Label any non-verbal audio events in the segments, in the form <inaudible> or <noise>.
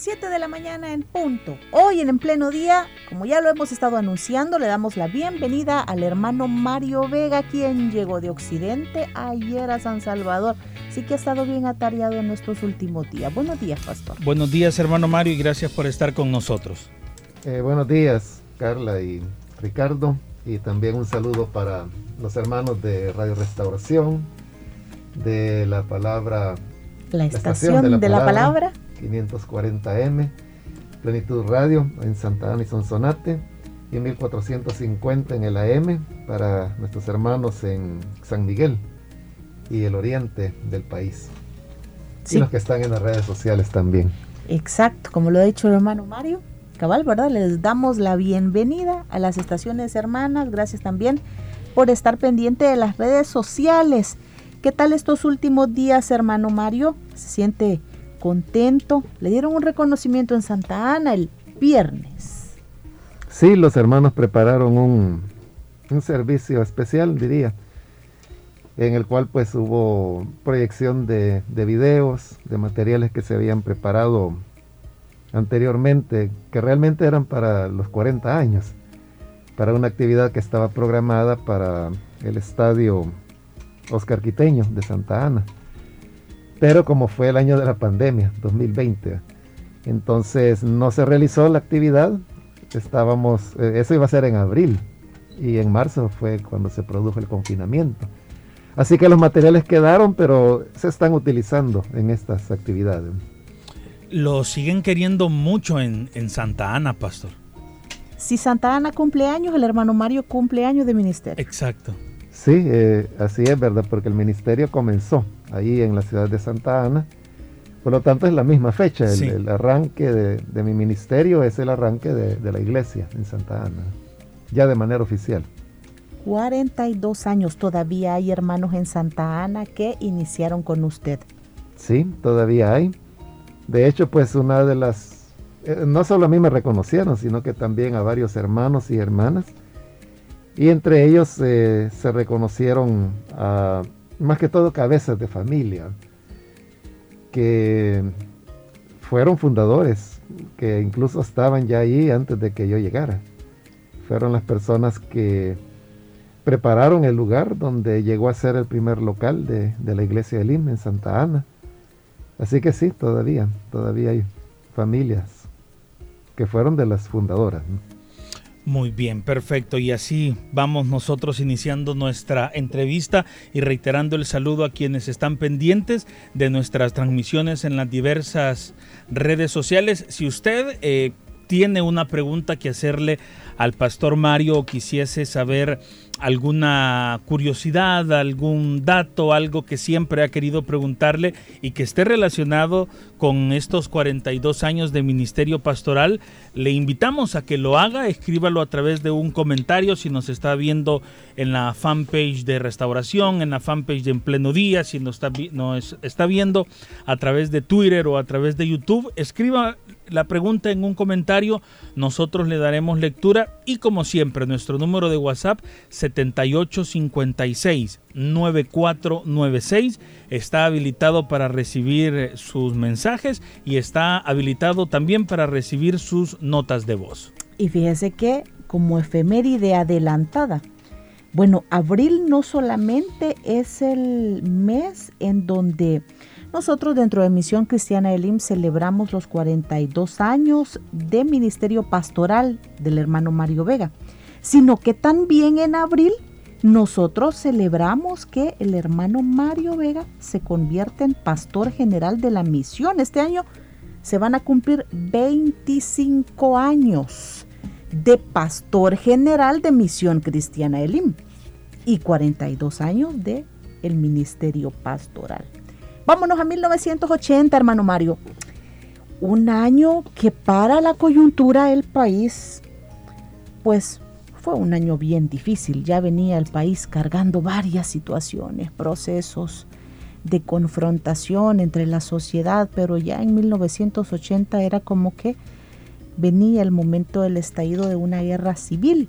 7 de la mañana en punto. Hoy en En Pleno Día, como ya lo hemos estado anunciando, le damos la bienvenida al hermano Mario Vega, quien llegó de Occidente ayer a San Salvador. Sí que ha estado bien atareado en estos últimos días. Buenos días, pastor. Buenos días, hermano Mario, y gracias por estar con nosotros. Eh, buenos días, Carla y Ricardo, y también un saludo para los hermanos de Radio Restauración, de la palabra... La estación, de la palabra 540M, Plenitud Radio en Santa Ana y Sonsonate, y 1450 en el AM para nuestros hermanos en San Miguel y el oriente del país. Y los que están en las redes sociales también. Exacto, como lo ha dicho el hermano Mario. Cabal, ¿verdad? Les damos la bienvenida a las estaciones hermanas. Gracias también por estar pendiente de las redes sociales. ¿Qué tal estos últimos días, hermano Mario? ¿Se siente contento. Le dieron un reconocimiento en Santa Ana el viernes. Sí, los hermanos prepararon un, servicio especial, diría, en el cual pues hubo proyección de, de videos, de materiales que se habían preparado anteriormente, que realmente eran para los 40 años, para una actividad que estaba programada para el estadio Oscar Quiteño de Santa Ana. Pero como fue el año de la pandemia, 2020, entonces no se realizó la actividad. Estábamos, eh, eso iba a ser en abril y en marzo fue cuando se produjo el confinamiento. Así que los materiales quedaron, pero se están utilizando en estas actividades. Lo siguen queriendo mucho en, Santa Ana, pastor. Si Santa Ana cumple años, el hermano Mario cumple años de ministerio. Exacto. Sí, eh, así es verdad, porque el ministerio comenzó ahí en la ciudad de Santa Ana. Por lo tanto, es la misma fecha. El, arranque de, mi ministerio es el arranque de, la iglesia en Santa Ana, ya de manera oficial. 42 años todavía hay hermanos en Santa Ana que iniciaron con usted. Sí, todavía hay. De hecho, pues una de las... Eh, no solo a mí me reconocieron, sino que también a varios hermanos y hermanas y entre ellos eh, se reconocieron a, más que todo cabezas de familia, que fueron fundadores, que incluso estaban ya ahí antes de que yo llegara. Fueron las personas que prepararon el lugar donde llegó a ser el primer local de, la iglesia de Lima en Santa Ana. Así que sí, todavía, todavía hay familias que fueron de las fundadoras. Muy bien, perfecto. Y así vamos nosotros iniciando nuestra entrevista y reiterando el saludo a quienes están pendientes de nuestras transmisiones en las diversas redes sociales. Si usted eh, tiene una pregunta que hacerle al pastor Mario quisiese saber alguna curiosidad, algún dato, algo que siempre ha querido preguntarle y que esté relacionado con estos 42 años de ministerio pastoral, le invitamos a que lo haga, escríbalo a través de un comentario si nos está viendo en la fanpage de restauración, en la fanpage de En Pleno Día, si nos está, nos está viendo a través de Twitter o a través de YouTube, escriba la pregunta en un comentario, nosotros le daremos lectura y como siempre nuestro número de WhatsApp 7856 9496 está habilitado para recibir sus mensajes y está habilitado también para recibir sus notas de voz. Y fíjese que como efeméride adelantada, bueno, abril no solamente es el mes en donde nosotros dentro de Misión Cristiana Elim celebramos los 42 años de ministerio pastoral del hermano Mario Vega, sino que también en abril nosotros celebramos que el hermano Mario Vega se convierte en pastor general de la misión. Este año se van a cumplir 25 años de pastor general de Misión Cristiana Elim y 42 años de el ministerio pastoral. Vámonos a 1980, hermano Mario. Un año que para la coyuntura del país, pues fue un año bien difícil. Ya venía el país cargando varias situaciones, procesos de confrontación entre la sociedad, pero ya en 1980 era como que venía el momento del estallido de una guerra civil.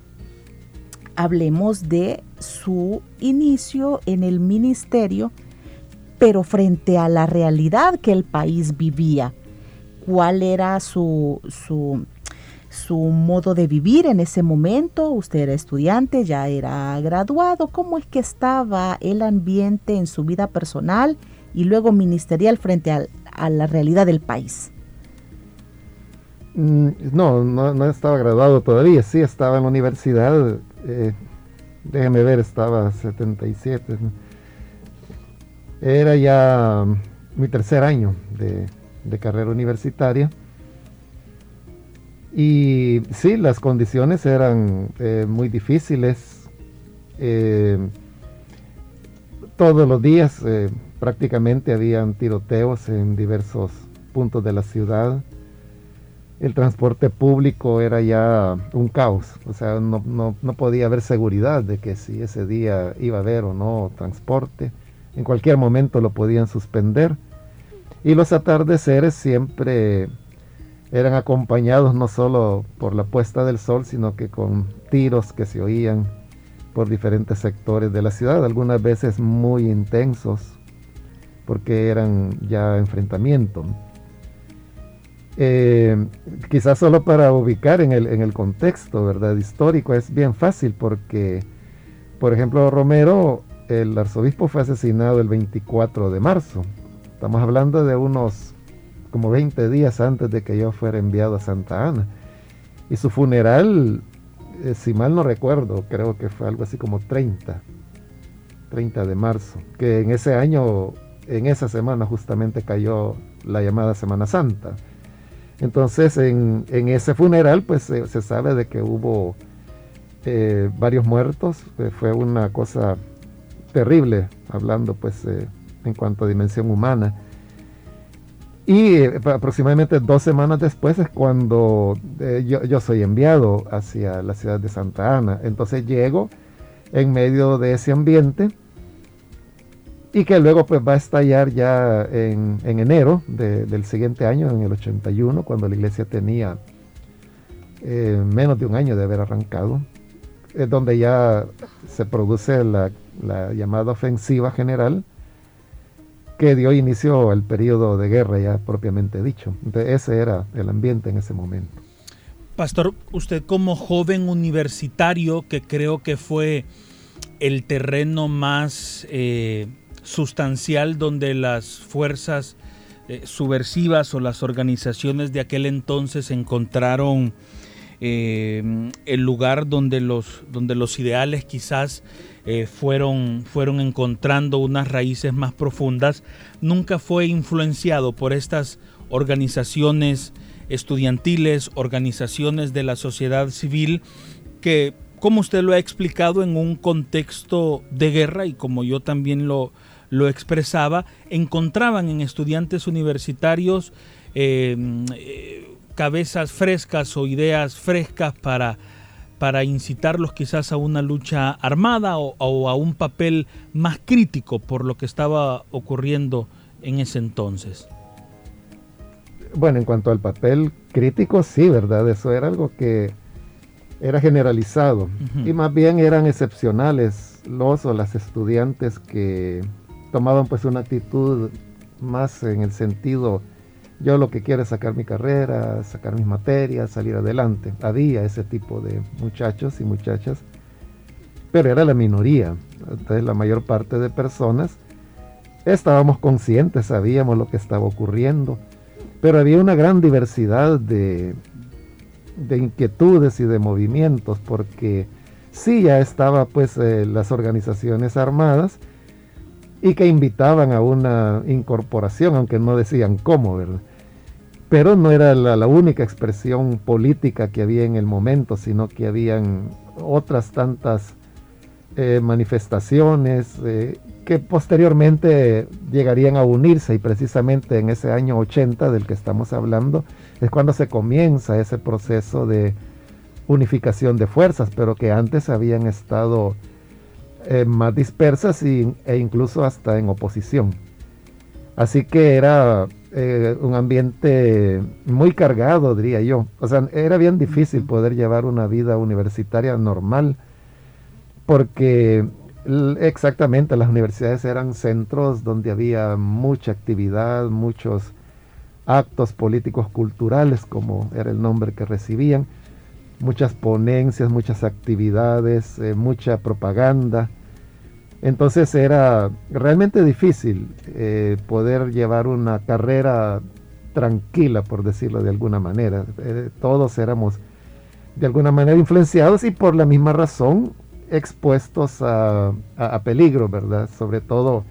Hablemos de su inicio en el ministerio, pero frente a la realidad que el país vivía. ¿Cuál era su, su, modo de vivir en ese momento? Usted era estudiante, ya era graduado. ¿Cómo es que estaba el ambiente en su vida personal y luego ministerial frente a la realidad del país? Mm, no, no, estaba graduado todavía, sí estaba en la universidad, eh, déjeme ver, estaba 77. Era ya mi tercer año de, carrera universitaria. Y sí, las condiciones eran eh, muy difíciles. Eh, todos los días prácticamente habían tiroteos en diversos puntos de la ciudad el transporte público era ya un caos, o sea, no, no, podía haber seguridad de que si ese día iba a haber o no transporte, en cualquier momento lo podían suspender. Y los atardeceres siempre eran acompañados no solo por la puesta del sol, sino que con tiros que se oían por diferentes sectores de la ciudad, algunas veces muy intensos, porque eran ya enfrentamientos. Eh, quizás solo para ubicar en el, en el contexto ¿verdad? histórico es bien fácil porque, por ejemplo, Romero, el arzobispo fue asesinado el 24 de marzo. Estamos hablando de unos como 20 días antes de que yo fuera enviado a Santa Ana. Y su funeral, eh, si mal no recuerdo, creo que fue algo así como 30, 30 de marzo, que en ese año, en esa semana justamente cayó la llamada Semana Santa. Entonces, en, ese funeral, pues se sabe de que hubo eh, varios muertos. Eh, fue una cosa terrible, hablando pues eh, en cuanto a dimensión humana. Y aproximadamente dos semanas después es cuando yo, yo, soy enviado hacia la ciudad de Santa Ana. Entonces llego en medio de ese ambiente y que luego pues va a estallar ya en, enero del siguiente año, en el 81, cuando la iglesia tenía eh, menos de un año de haber arrancado, es donde ya se produce la, llamada ofensiva general que dio inicio al periodo de guerra ya propiamente dicho. ese era el ambiente en ese momento. Pastor, usted como joven universitario, que creo que fue el terreno más... Eh, sustancial donde las fuerzas eh, subversivas o las organizaciones de aquel entonces encontraron eh, el lugar donde los, donde los ideales quizás eh, fueron, fueron encontrando unas raíces más profundas, nunca fue influenciado por estas organizaciones estudiantiles, organizaciones de la sociedad civil que, como usted lo ha explicado, en un contexto de guerra y como yo también lo, lo expresaba, encontraban en estudiantes universitarios eh, eh, cabezas frescas o ideas frescas para, para incitarlos quizás a una lucha armada o, a un papel más crítico por lo que estaba ocurriendo en ese entonces. Bueno, en cuanto al papel crítico, sí, ¿verdad? Eso era algo que era generalizado y más bien eran excepcionales los o las estudiantes que tomaban pues una actitud más en el sentido, yo lo que quiero es sacar mi carrera, sacar mis materias, salir adelante. Había ese tipo de muchachos y muchachas, pero era la minoría. Entonces la mayor parte de personas estábamos conscientes, sabíamos lo que estaba ocurriendo, pero había una gran diversidad de, de inquietudes y de movimientos, porque sí ya estaba pues eh, las organizaciones armadas, y que invitaban a una incorporación, aunque no decían cómo, ¿verdad? Pero no era la, única expresión política que había en el momento, sino que habían otras tantas eh, manifestaciones eh, que posteriormente llegarían a unirse y precisamente en ese año 80 del que estamos hablando es cuando se comienza ese proceso de unificación de fuerzas, pero que antes habían estado eh, más dispersas y, e incluso hasta en oposición. Así que era eh, un ambiente muy cargado, diría yo. O sea, era bien difícil poder llevar una vida universitaria normal, porque exactamente las universidades eran centros donde había mucha actividad, muchos actos políticos culturales, como era el nombre que recibían muchas ponencias, muchas actividades, eh, mucha propaganda. Entonces era realmente difícil eh, poder llevar una carrera tranquila, por decirlo de alguna manera. Eh, todos éramos de alguna manera influenciados y por la misma razón expuestos a, peligro, ¿verdad? Sobre todo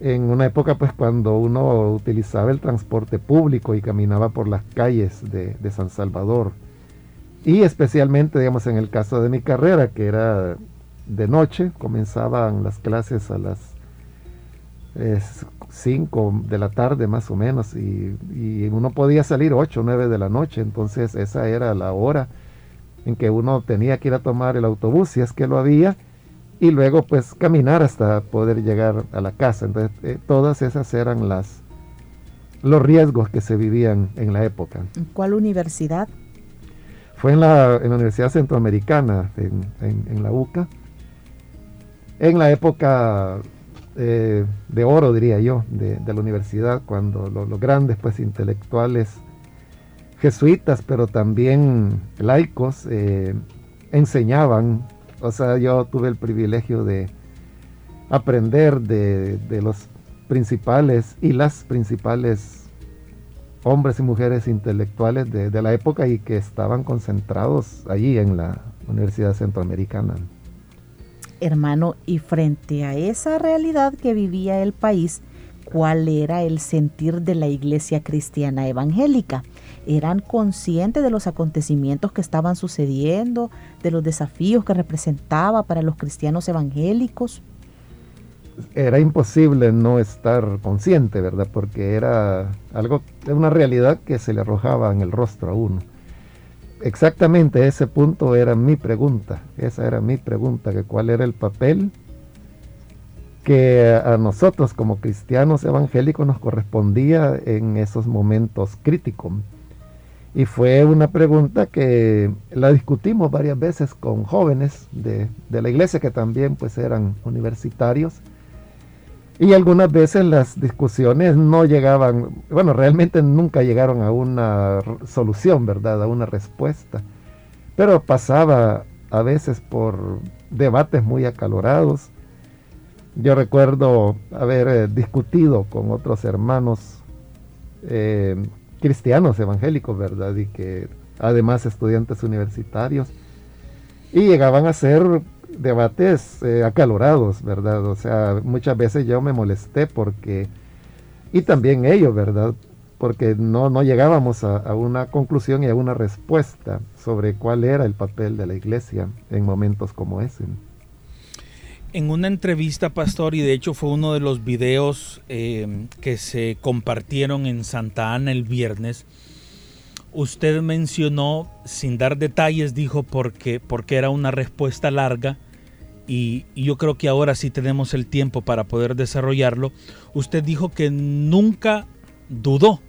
en una época pues cuando uno utilizaba el transporte público y caminaba por las calles de San Salvador y especialmente, digamos, en el caso de mi carrera, que era de noche, comenzaban las clases a las 5 de la tarde más o menos, y, uno podía salir 8 o 9 de la noche, entonces esa era la hora en que uno tenía que ir a tomar el autobús, si es que lo había, y luego pues caminar hasta poder llegar a la casa. Entonces, eh, todas esas eran las los riesgos que se vivían en la época. ¿Cuál universidad? Fue en la, Universidad Centroamericana, en, la UCA, en la época eh, de oro, diría yo, de, la universidad, cuando los grandes pues, intelectuales jesuitas, pero también laicos, eh, enseñaban. O sea, yo tuve el privilegio de aprender de, de los principales y las principales hombres y mujeres intelectuales de, la época y que estaban concentrados allí en la Universidad Centroamericana. Hermano, y frente a esa realidad que vivía el país, ¿cuál era el sentir de la iglesia cristiana evangélica? ¿Eran conscientes de los acontecimientos que estaban sucediendo, de los desafíos que representaba para los cristianos evangélicos? era imposible no estar consciente, ¿verdad? Porque era algo, una realidad que se le arrojaba en el rostro a uno. Exactamente ese punto era mi pregunta, esa era mi pregunta, que cuál era el papel que a nosotros como cristianos evangélicos nos correspondía en esos momentos críticos. Y fue una pregunta que la discutimos varias veces con jóvenes de, de la iglesia que también pues eran universitarios y algunas veces las discusiones no llegaban, bueno, realmente nunca llegaron a una solución, ¿verdad? A una respuesta. Pero pasaba a veces por debates muy acalorados. Yo recuerdo haber eh, discutido con otros hermanos eh, cristianos evangélicos, ¿verdad? Y que además estudiantes universitarios. Y llegaban a ser debates eh, acalorados, ¿verdad? O sea, muchas veces yo me molesté porque, y también ellos, ¿verdad? Porque no, no llegábamos a, una conclusión y a una respuesta sobre cuál era el papel de la iglesia en momentos como ese. En una entrevista, pastor, y de hecho fue uno de los videos eh, que se compartieron en Santa Ana el viernes, usted mencionó, sin dar detalles, dijo porque, porque era una respuesta larga, y, yo creo que ahora sí tenemos el tiempo para poder desarrollarlo. Usted dijo que nunca dudó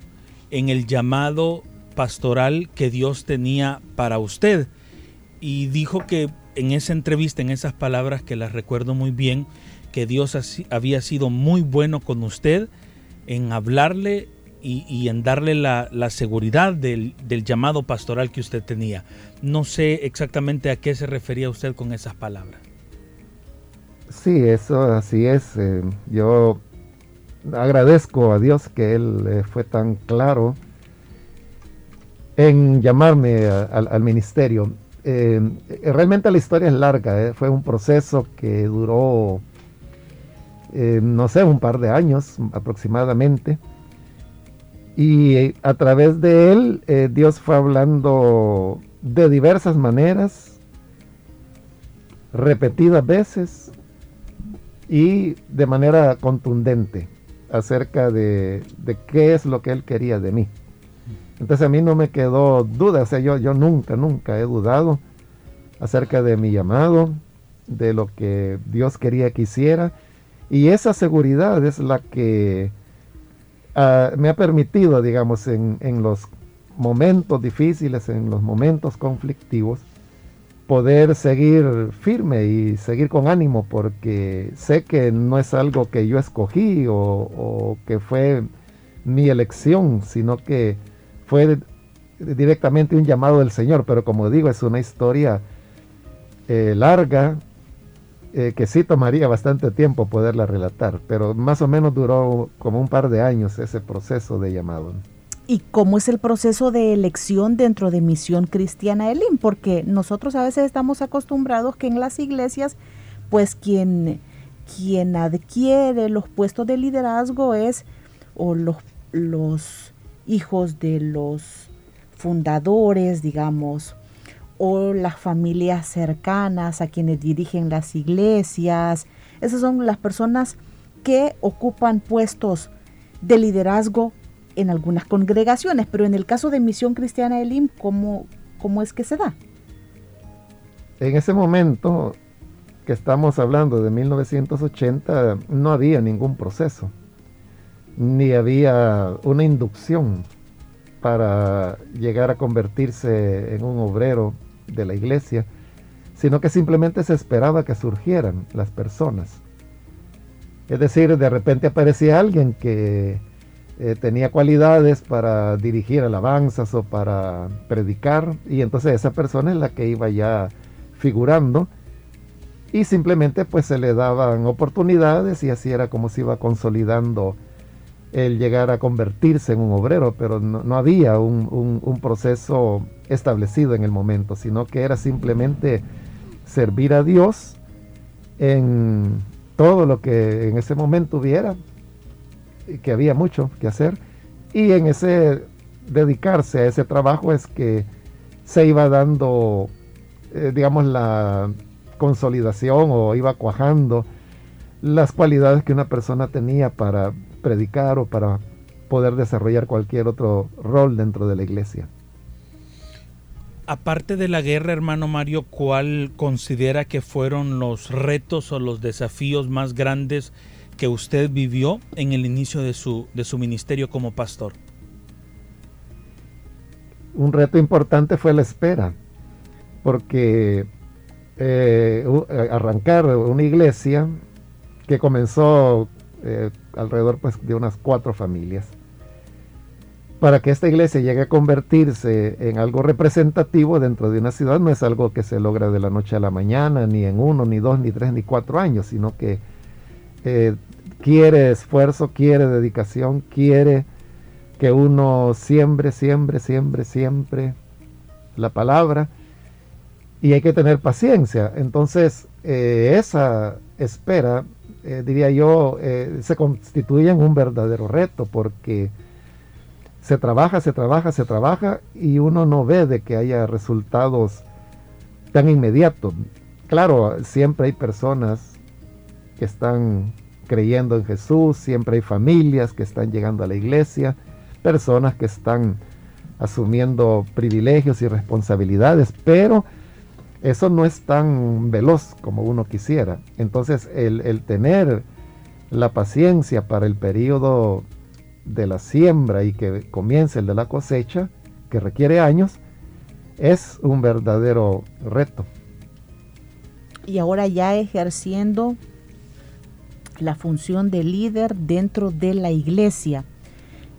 en el llamado pastoral que Dios tenía para usted. Y dijo que en esa entrevista, en esas palabras que las recuerdo muy bien, que Dios había sido muy bueno con usted en hablarle y, en darle la, seguridad del, llamado pastoral que usted tenía. No sé exactamente a qué se refería usted con esas palabras. Sí, eso así es. Eh, yo agradezco a Dios que Él eh, fue tan claro en llamarme al ministerio. Eh, realmente la historia es larga, fue un proceso que duró, no sé, un par de años aproximadamente. Y a través de él, Dios fue hablando de diversas maneras, repetidas veces, y de manera contundente acerca de, qué es lo que él quería de mí. Entonces a mí no me quedó duda, o sea, yo, yo nunca, nunca he dudado acerca de mi llamado, de lo que Dios quería que hiciera, y esa seguridad es la que ah, me ha permitido, digamos, en, en los momentos difíciles, en los momentos conflictivos, poder seguir firme y seguir con ánimo porque sé que no es algo que yo escogí o, que fue mi elección, sino que fue directamente un llamado del Señor. Pero como digo, es una historia eh, larga eh, que sí tomaría bastante tiempo poderla relatar, pero más o menos duró como un par de años ese proceso de llamado y cómo es el proceso de elección dentro de Misión Cristiana Elim, porque nosotros a veces estamos acostumbrados que en las iglesias, pues quien, quien adquiere los puestos de liderazgo es o los, los hijos de los fundadores, digamos, o las familias cercanas a quienes dirigen las iglesias. Esas son las personas que ocupan puestos de liderazgo en algunas congregaciones, pero en el caso de Misión Cristiana Elim, ¿cómo, ¿cómo es que se da? En ese momento que estamos hablando de 1980, no había ningún proceso, ni había una inducción para llegar a convertirse en un obrero de la iglesia, sino que simplemente se esperaba que surgieran las personas. Es decir, de repente aparecía alguien que eh, tenía cualidades para dirigir alabanzas o para predicar y entonces esa persona es la que iba ya figurando y simplemente pues se le daban oportunidades y así era como se iba consolidando el llegar a convertirse en un obrero, pero no, había un, un, proceso establecido en el momento, sino que era simplemente servir a Dios en todo lo que en ese momento hubiera, que había mucho que hacer y en ese dedicarse a ese trabajo es que se iba dando, eh, digamos, la consolidación o iba cuajando las cualidades que una persona tenía para predicar o para poder desarrollar cualquier otro rol dentro de la iglesia. Aparte de la guerra, hermano Mario, ¿cuál considera que fueron los retos o los desafíos más grandes que usted vivió en el inicio de su, de su ministerio como pastor? Un reto importante fue la espera, porque eh, eh, arrancar una iglesia que comenzó eh, alrededor pues, de unas cuatro familias. Para que esta iglesia llegue a convertirse en algo representativo dentro de una ciudad no es algo que se logra de la noche a la mañana, ni en uno, ni dos, ni tres, ni cuatro años, sino que quiere esfuerzo, quiere dedicación, quiere que uno siembre, siembre, siembre, siempre la palabra y hay que tener paciencia. Entonces, eh, esa espera, eh, diría yo, eh, se constituye en un verdadero reto porque se trabaja, se trabaja, se trabaja y uno no ve de que haya resultados tan inmediatos. Claro, siempre hay personas que están creyendo en Jesús, siempre hay familias que están llegando a la iglesia, personas que están asumiendo privilegios y responsabilidades, pero eso no es tan veloz como uno quisiera. Entonces el, tener la paciencia para el periodo de la siembra y que comience el de la cosecha, que requiere años, es un verdadero reto. Y ahora ya ejerciendo la función de líder dentro de la iglesia,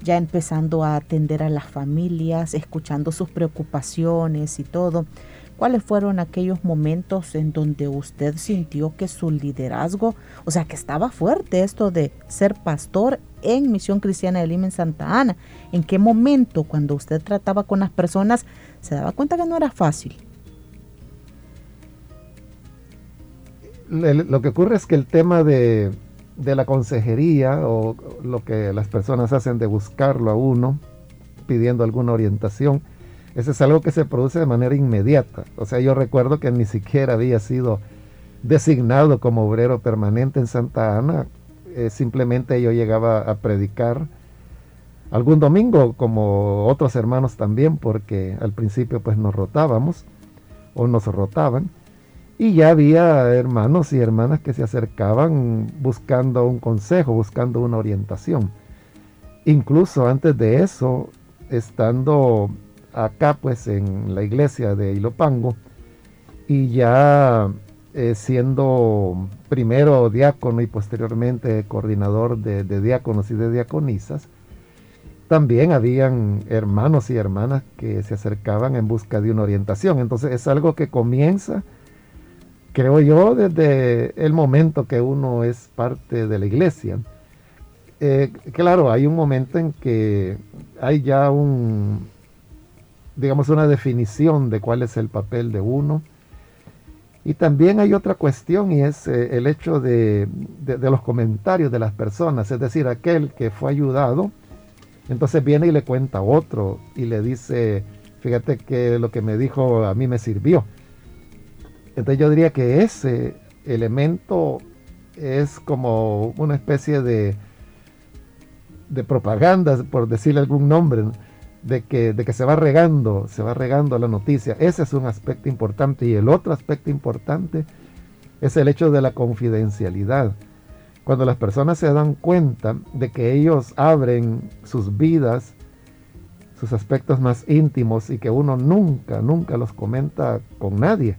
ya empezando a atender a las familias, escuchando sus preocupaciones y todo. ¿Cuáles fueron aquellos momentos en donde usted sintió que su liderazgo, o sea, que estaba fuerte esto de ser pastor en Misión Cristiana de Lima en Santa Ana? ¿En qué momento cuando usted trataba con las personas se daba cuenta que no era fácil? Lo que ocurre es que el tema de de la consejería o lo que las personas hacen de buscarlo a uno pidiendo alguna orientación, eso es algo que se produce de manera inmediata. O sea, yo recuerdo que ni siquiera había sido designado como obrero permanente en Santa Ana. Eh, simplemente yo llegaba a predicar algún domingo como otros hermanos también, porque al principio pues nos rotábamos o nos rotaban. Y ya había hermanos y hermanas que se acercaban buscando un consejo, buscando una orientación. Incluso antes de eso, estando acá pues en la iglesia de Ilopango y ya eh, siendo primero diácono y posteriormente coordinador de, de diáconos y de diaconisas, también habían hermanos y hermanas que se acercaban en busca de una orientación. Entonces es algo que comienza, creo yo, desde el momento que uno es parte de la iglesia. Eh, claro, hay un momento en que hay ya un, digamos, una definición de cuál es el papel de uno. Y también hay otra cuestión y es eh, el hecho de, de, los comentarios de las personas, es decir, aquel que fue ayudado, entonces viene y le cuenta a otro y le dice, fíjate que lo que me dijo a mí me sirvió. Entonces yo diría que ese elemento es como una especie de, de propaganda, por decirle algún nombre, de que, de que se va regando, se va regando la noticia. Ese es un aspecto importante. Y el otro aspecto importante es el hecho de la confidencialidad. Cuando las personas se dan cuenta de que ellos abren sus vidas, sus aspectos más íntimos y que uno nunca, nunca los comenta con nadie,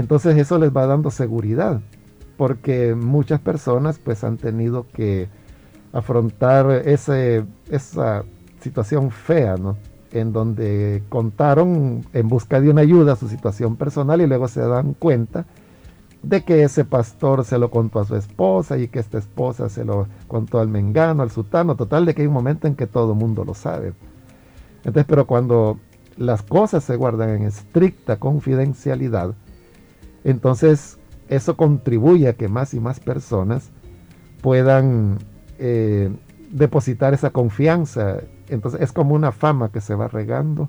entonces eso les va dando seguridad, porque muchas personas pues han tenido que afrontar ese, esa situación fea, ¿no? En donde contaron en busca de una ayuda su situación personal y luego se dan cuenta de que ese pastor se lo contó a su esposa y que esta esposa se lo contó al mengano, al sutano, total de que hay un momento en que todo el mundo lo sabe. Entonces, pero cuando las cosas se guardan en estricta confidencialidad, entonces eso contribuye a que más y más personas puedan eh, depositar esa confianza. Entonces es como una fama que se va regando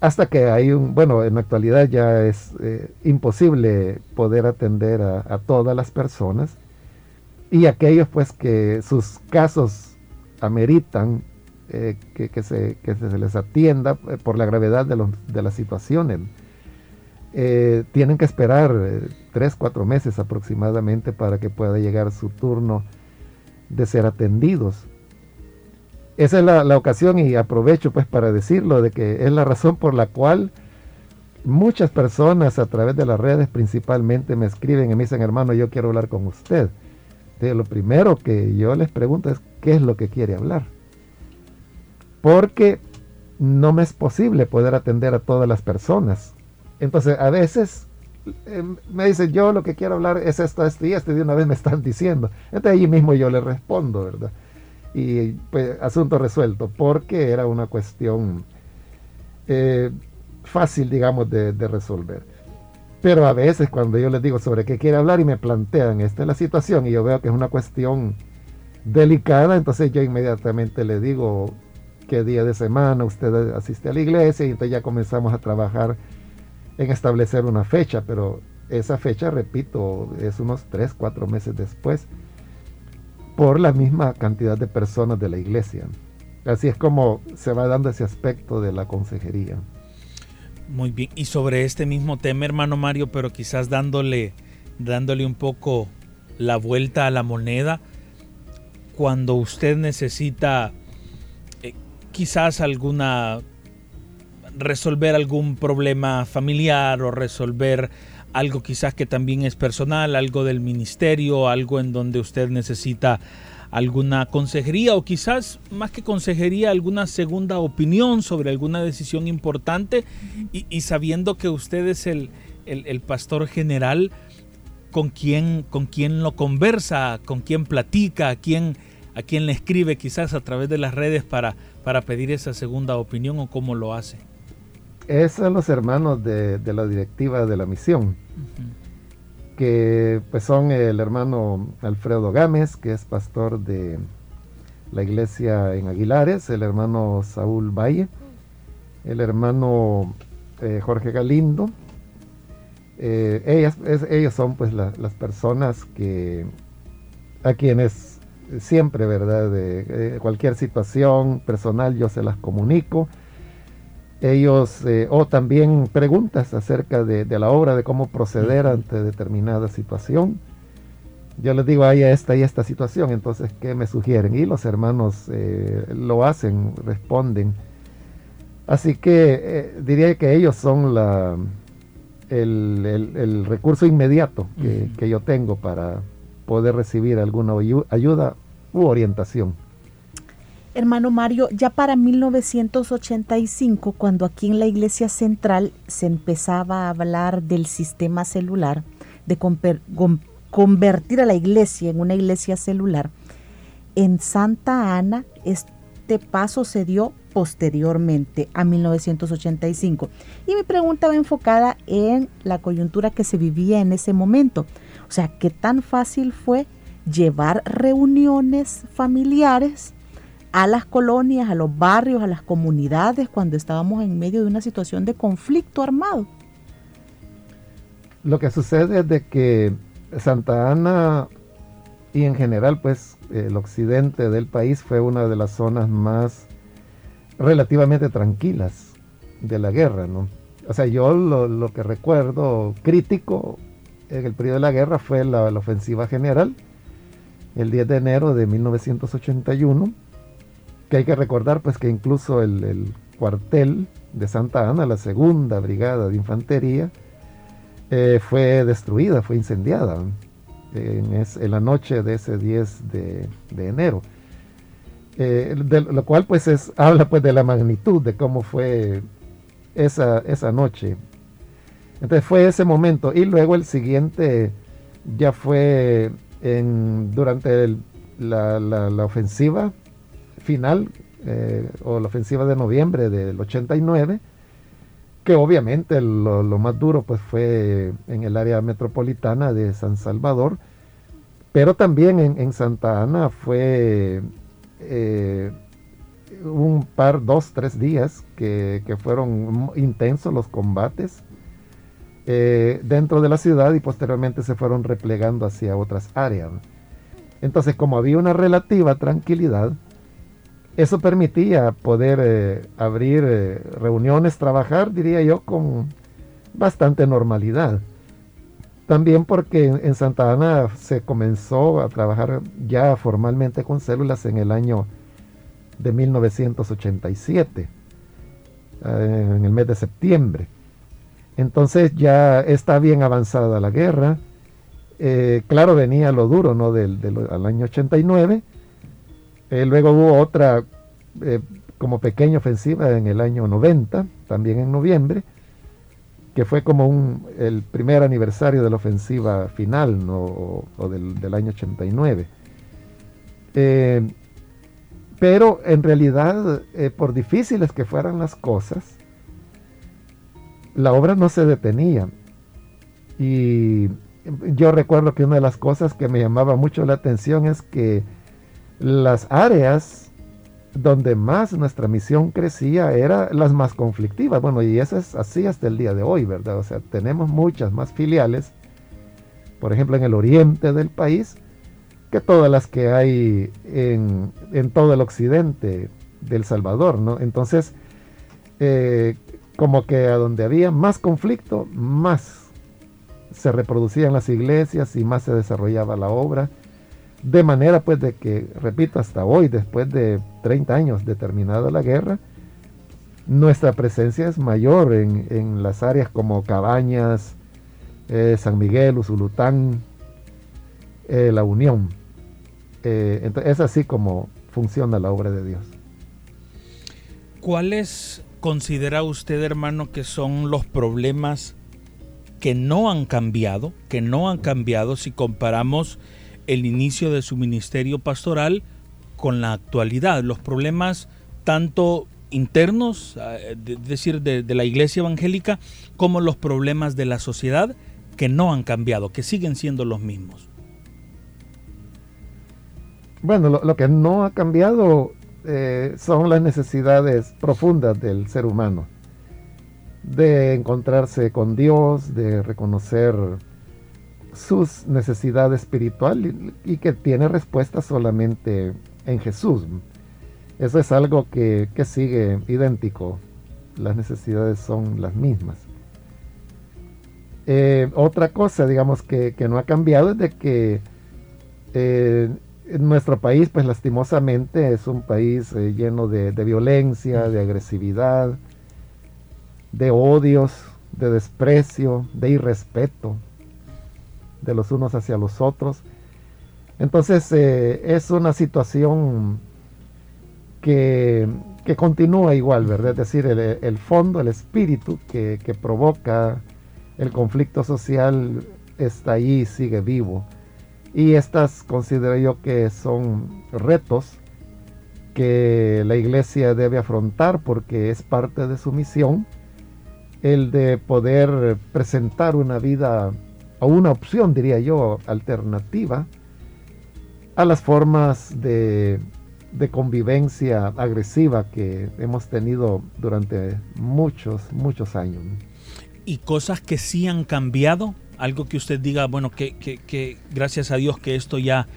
hasta que hay un, bueno, en la actualidad ya es eh, imposible poder atender a, todas las personas y aquellos pues que sus casos ameritan eh, que, se, les atienda por la gravedad de, de las situaciones. Tienen que esperar tres, cuatro meses aproximadamente para que pueda llegar su turno de ser atendidos esa es la, ocasión y aprovecho pues para decirlo de que es la razón por la cual muchas personas a través de las redes principalmente me escriben y me dicen hermano yo quiero hablar con usted. Entonces, lo primero que yo les pregunto es qué es lo que quiere hablar. Porque no me es posible poder atender a todas las personas. Entonces a veces eh, me dicen yo lo que quiero hablar es esto, esto y esto y de una vez me están diciendo. Entonces ahí mismo yo le respondo, ¿verdad? y pues asunto resuelto, porque era una cuestión eh, fácil, digamos, de, resolver. Pero a veces cuando yo les digo sobre qué quiere hablar y me plantean, esta es la situación, y yo veo que es una cuestión delicada, entonces yo inmediatamente le digo qué día de semana usted asiste a la iglesia y entonces ya comenzamos a trabajar en establecer una fecha, pero esa fecha, repito, es unos 3, 4 meses después por la misma cantidad de personas de la iglesia. Así es como se va dando ese aspecto de la consejería. Muy bien, y sobre este mismo tema, hermano Mario, pero quizás dándole, dándole un poco la vuelta a la moneda, cuando usted necesita eh, quizás alguna resolver algún problema familiar o resolver algo quizás que también es personal, algo del ministerio, algo en donde usted necesita alguna consejería o quizás más que consejería, alguna segunda opinión sobre alguna decisión importante y, sabiendo que usted es el, pastor general, con quien, con quien lo conversa, con quien platica, a quien, a quien le escribe quizás a través de las redes para, para pedir esa segunda opinión o cómo lo hace. Esos son los hermanos de, la directiva de la misión, que pues son el hermano Alfredo Gámez, que es pastor de la iglesia en Aguilares, el hermano Saúl Valle, el hermano eh, Jorge Galindo eh, ellas, ellos son pues las personas que a quienes siempre, ¿verdad? De cualquier situación personal yo se las comunico. Ellos, eh, o también preguntas acerca de, la obra, de cómo proceder ante determinada situación. Yo les digo, hay esta y esta situación, entonces, ¿qué me sugieren? Y los hermanos eh, lo hacen, responden. Así que eh, diría que ellos son la, el, recurso inmediato que, que yo tengo para, poder recibir alguna ayuda u orientación. Hermano Mario, ya para 1985, cuando aquí en la iglesia central se empezaba a hablar del sistema celular, de convertir a la iglesia en una iglesia celular, en Santa Ana este paso se dio posteriormente a 1985. Y mi pregunta va enfocada en la coyuntura que se vivía en ese momento. O sea, ¿qué tan fácil fue llevar reuniones familiares a las colonias, a los barrios, a las comunidades cuando estábamos en medio de una situación de conflicto armado? Lo que sucede es de que Santa Ana y en general pues el occidente del país fue una de las zonas más relativamente tranquilas de la guerra, ¿no? O sea, yo lo, que recuerdo crítico en el periodo de la guerra fue la, ofensiva general, el 10 de enero de 1981, que hay que recordar pues que incluso el, cuartel de Santa Ana, la segunda brigada de infantería, eh, fue destruida, fue incendiada en, la noche de ese 10 de, enero. Eh, de lo cual pues es, habla pues de la magnitud de cómo fue esa, esa noche entonces fue ese momento. Y luego el siguiente ya fue en, durante la, ofensiva final eh, o la ofensiva de noviembre del 89, que obviamente lo, más duro pues fue en el área metropolitana de San Salvador, pero también en, Santa Ana fue eh, un par, dos, tres días que, que fueron intensos los combates eh, dentro de la ciudad y posteriormente se fueron replegando hacia otras áreas. Entonces, como había una relativa tranquilidad, eso permitía poder eh, abrir eh, reuniones, trabajar, diría yo, con bastante normalidad. También porque en Santa Ana se comenzó a trabajar ya formalmente con células en el año de 1987, en el mes de septiembre. Entonces ya está bien avanzada la guerra. Eh, claro, venía lo duro, ¿no? Del, año 89. Eh, luego hubo otra eh, como pequeña ofensiva en el año 90, también en noviembre, que fue como un, el primer aniversario de la ofensiva final, ¿no? O, del, del, año 89. pero en realidad, por difíciles que fueran las cosas, la obra no se detenía. Y yo recuerdo que una de las cosas que me llamaba mucho la atención es que las áreas donde más nuestra misión crecía eran las más conflictivas. Bueno, y eso es así hasta el día de hoy, ¿verdad? O sea, tenemos muchas más filiales, por ejemplo, en el oriente del país, que todas las que hay en, todo el occidente del Salvador, ¿no? Entonces, eh, como que a donde había más conflicto, más se reproducían las iglesias y más se desarrollaba la obra. De manera pues de que, repito, hasta hoy, después de 30 años de terminada la guerra, nuestra presencia es mayor en, las áreas como Cabañas, eh, San Miguel, Usulután, eh, La Unión. Eh, entonces, es así como funciona la obra de Dios. ¿Cuál es considera usted, hermano, que son los problemas que no han cambiado, que no han cambiado si comparamos el inicio de su ministerio pastoral con la actualidad? Los problemas tanto internos, es decir, de, la iglesia evangélica, como los problemas de la sociedad que no han cambiado, que siguen siendo los mismos. Bueno, lo, lo que no ha cambiado eh, son las necesidades profundas del ser humano. de encontrarse con Dios, de reconocer sus necesidades espirituales y, que tiene respuesta solamente en Jesús. Eso es algo que, sigue idéntico. Las necesidades son las mismas. Eh, otra cosa, digamos, que, no ha cambiado es de que eh, nuestro país, pues lastimosamente, es un país eh, lleno de, violencia, de agresividad, de odios, de desprecio, de irrespeto de los unos hacia los otros. Entonces eh, es una situación que, continúa igual, ¿verdad? Es decir, el, fondo, el espíritu que, provoca el conflicto social está ahí, sigue vivo. Y estas considero yo que son retos que la iglesia debe afrontar porque es parte de su misión el de poder presentar una vida o una opción, diría yo, alternativa a las formas de, convivencia agresiva que hemos tenido durante muchos, muchos años. ¿Y cosas que sí han cambiado? Algo que usted diga, bueno, que, que, gracias a Dios que esto ya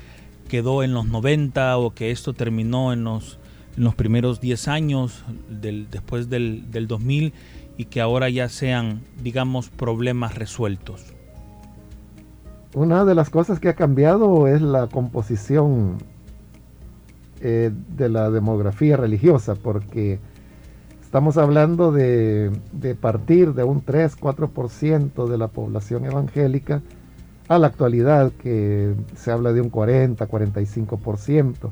quedó en los 90 o que esto terminó en los, en los primeros 10 años del, después del, del 2000 y que ahora ya sean, digamos, problemas resueltos? Una de las cosas que ha cambiado es la composición eh, de la demografía religiosa, porque estamos hablando de, partir de un 3-4% de la población evangélica a la actualidad, que se habla de un 40-45%.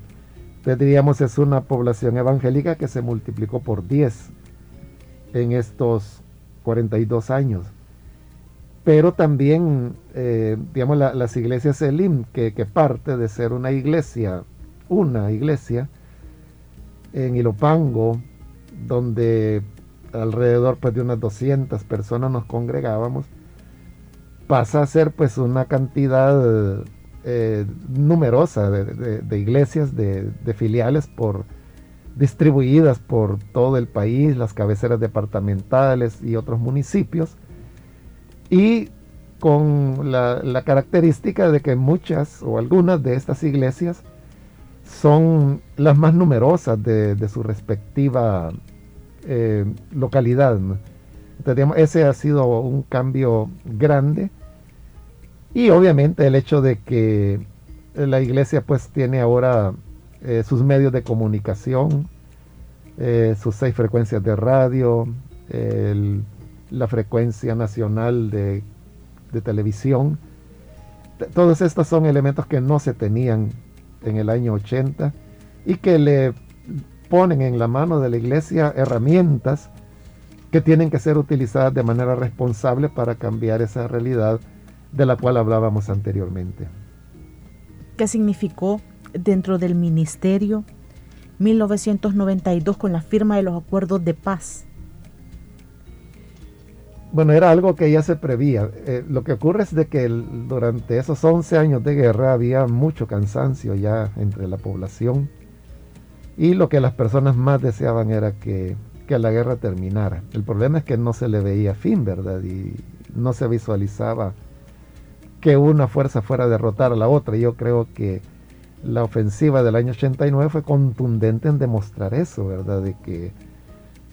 Entonces diríamos es una población evangélica que se multiplicó por 10 en estos 42 años. Pero también, eh, digamos, las iglesias Elim, que, que, parte de ser una iglesia, una iglesia, en Ilopango, donde alrededor pues, de unas 200 personas nos congregábamos, pasa a ser pues una cantidad eh, numerosa de, iglesias, de, de filiales por, distribuidas por todo el país, las cabeceras departamentales y otros municipios, y con la, característica de que muchas o algunas de estas iglesias son las más numerosas de, su respectiva eh, localidad. ese ha sido un cambio grande y obviamente el hecho de que la iglesia pues tiene ahora eh, sus medios de comunicación, eh, sus seis frecuencias de radio, la frecuencia nacional de, televisión. Todos estos son elementos que no se tenían en el año 80 y que le ponen en la mano de la iglesia herramientas que tienen que ser utilizadas de manera responsable para cambiar esa realidad de la cual hablábamos anteriormente. ¿Qué significó dentro del ministerio 1992 con la firma de los acuerdos de paz. Bueno, era algo que ya se prevía. Eh, lo que ocurre es de que durante esos 11 años de guerra había mucho cansancio ya entre la población y lo que las personas más deseaban era que, que la guerra terminara. El problema es que no se le veía fin, ¿verdad? Y no se visualizaba que una fuerza fuera a derrotar a la otra. Yo creo que la ofensiva del año 89 fue contundente en demostrar eso, ¿verdad? De que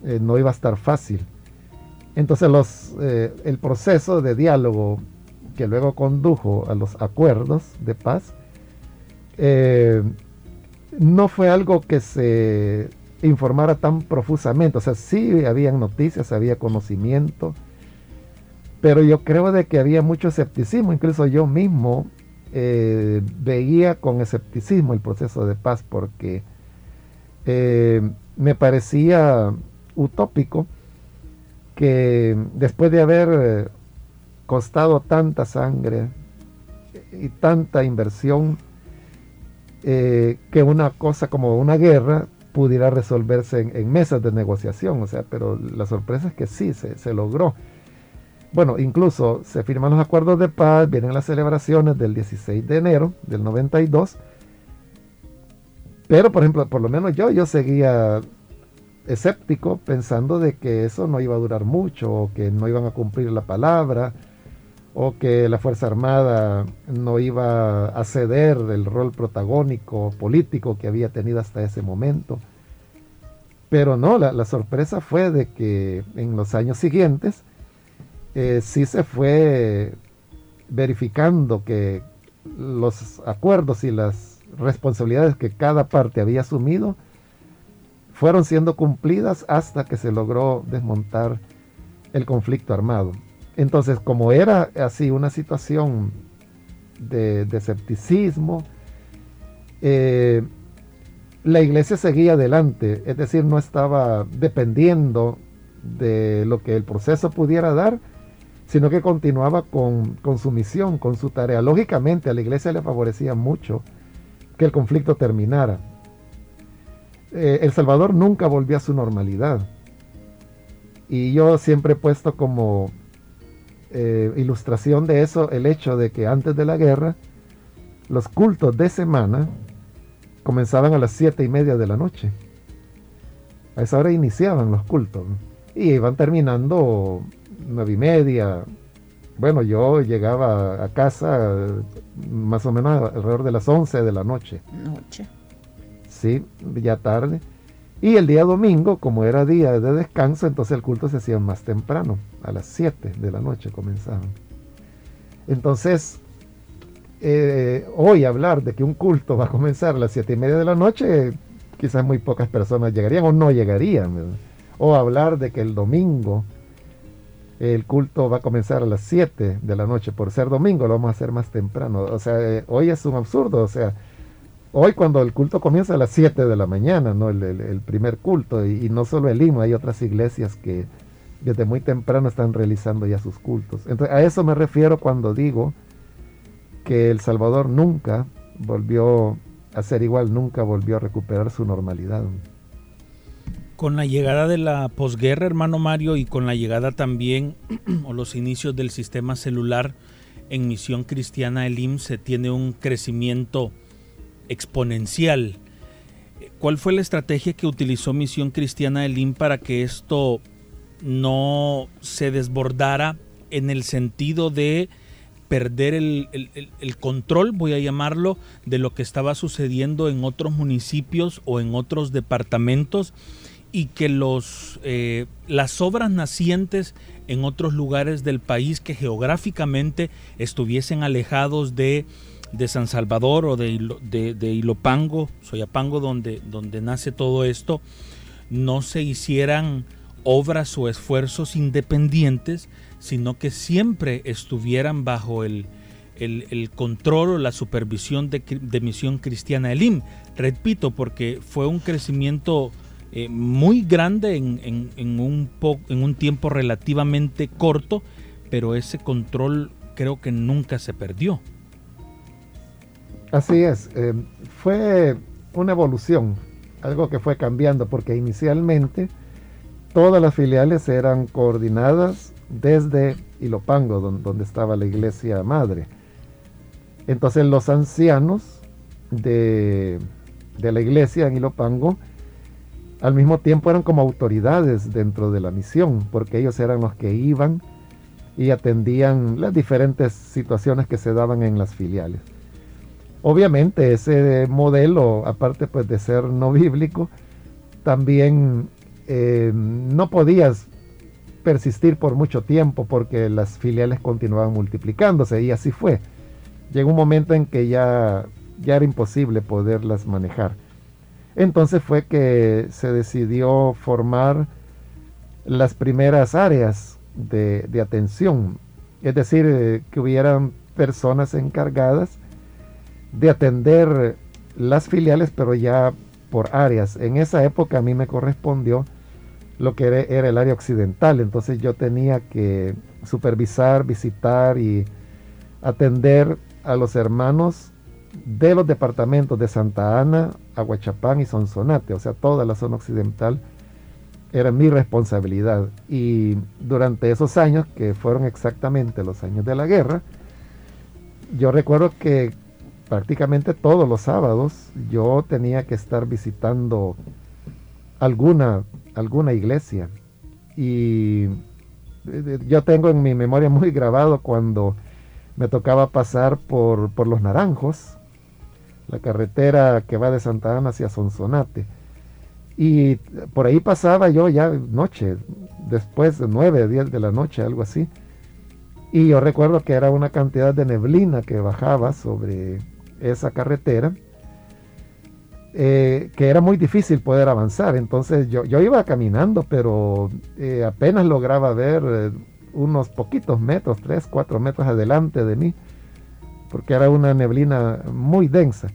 eh, no iba a estar fácil. Entonces eh, el proceso de diálogo que luego condujo a los acuerdos de paz eh, no fue algo que se informara tan profusamente. O sea, sí habían noticias, había conocimiento, pero yo creo de que había mucho escepticismo. Incluso yo mismo eh, veía con escepticismo el proceso de paz porque me parecía utópico que después de haber eh, costado tanta sangre y tanta inversión, que una cosa como una guerra pudiera resolverse en, mesas de negociación. O sea, pero la sorpresa es que sí, se logró. Bueno, incluso se firman los acuerdos de paz, vienen las celebraciones del 16 de enero del 92. Pero, por ejemplo, por lo menos yo, yo seguía escéptico pensando de que eso no iba a durar mucho o que no iban a cumplir la palabra o que la Fuerza Armada no iba a ceder del rol protagónico político que había tenido hasta ese momento. Pero no, la, sorpresa fue de que en los años siguientes eh, sí se fue verificando que los acuerdos y las responsabilidades que cada parte había asumido fueron siendo cumplidas hasta que se logró desmontar el conflicto armado. Entonces, como era así una situación de, escepticismo, eh, la iglesia seguía adelante, es decir, no estaba dependiendo de lo que el proceso pudiera dar, sino que continuaba con, su misión, con su tarea. Lógicamente a la iglesia le favorecía mucho que el conflicto terminara. Eh, el Salvador nunca volvió a su normalidad. Y yo siempre he puesto como eh, ilustración de eso el hecho de que antes de la guerra los cultos de semana comenzaban a las siete y media de la noche. A esa hora iniciaban los cultos y iban terminando nueve y media. Bueno, yo llegaba a casa más o menos alrededor de las once de la noche. Noche. Sí, ya tarde. Y el día domingo, como era día de descanso, entonces el culto se hacía más temprano, a las 7 de la noche comenzaban. Entonces, eh, hoy hablar de que un culto va a comenzar a las 7 y media de la noche, quizás muy pocas personas llegarían o no llegarían. O hablar de que el domingo el culto va a comenzar a las 7 de la noche por ser domingo, lo vamos a hacer más temprano. O sea, eh, hoy es un absurdo, o sea, Hoy cuando el culto comienza a las 7 de la mañana, ¿no? El, primer culto, y, no solo el IMO, hay otras iglesias que desde muy temprano están realizando ya sus cultos. Entonces, a eso me refiero cuando digo que El Salvador nunca volvió a ser igual, nunca volvió a recuperar su normalidad. Con la llegada de la posguerra, hermano Mario, y con la llegada también, o los inicios del sistema celular en Misión Cristiana Elim, se tiene un crecimiento exponencial. ¿Cuál fue la estrategia que utilizó Misión Cristiana Elim para que esto no se desbordara en el sentido de perder el, control, voy a llamarlo, de lo que estaba sucediendo en otros municipios o en otros departamentos y que los, eh, las obras nacientes en otros lugares del país que geográficamente estuviesen alejados de de San Salvador o de, de, Ilopango, Soyapango, donde, donde nace todo esto, no se hicieran obras o esfuerzos independientes, sino que siempre estuvieran bajo el, el, control o la supervisión de, Misión Cristiana Elim. Repito, porque fue un crecimiento eh, muy grande en, en, un en un tiempo relativamente corto, pero ese control creo que nunca se perdió. Así es, eh, fue una evolución, algo que fue cambiando, porque inicialmente todas las filiales eran coordinadas desde Ilopango, donde, estaba la iglesia madre. Entonces los ancianos de, de la iglesia en Ilopango al mismo tiempo eran como autoridades dentro de la misión, porque ellos eran los que iban y atendían las diferentes situaciones que se daban en las filiales. Obviamente ese modelo, aparte pues de ser no bíblico, también eh, no podías persistir por mucho tiempo porque las filiales continuaban multiplicándose y así fue. Llegó un momento en que ya, ya era imposible poderlas manejar. Entonces fue que se decidió formar las primeras áreas de, atención, es decir, eh, que hubieran personas encargadas de atender las filiales, pero ya por áreas. En esa época a mí me correspondió lo que era, el área occidental, entonces yo tenía que supervisar, visitar y atender a los hermanos de los departamentos de Santa Ana, Aguachapán y Sonsonate, o sea, toda la zona occidental era mi responsabilidad. Y durante esos años, que fueron exactamente los años de la guerra, yo recuerdo que prácticamente todos los sábados yo tenía que estar visitando alguna alguna iglesia. Y yo tengo en mi memoria muy grabado cuando me tocaba pasar por, por Los Naranjos, la carretera que va de Santa Ana hacia Sonsonate. Y por ahí pasaba yo ya noche, después de 9, 10 de la noche, algo así. Y yo recuerdo que era una cantidad de neblina que bajaba sobre esa carretera, eh, que era muy difícil poder avanzar. Entonces yo, yo iba caminando, pero eh, apenas lograba ver eh, unos poquitos metros, 3, 4 metros adelante de mí, porque era una neblina muy densa.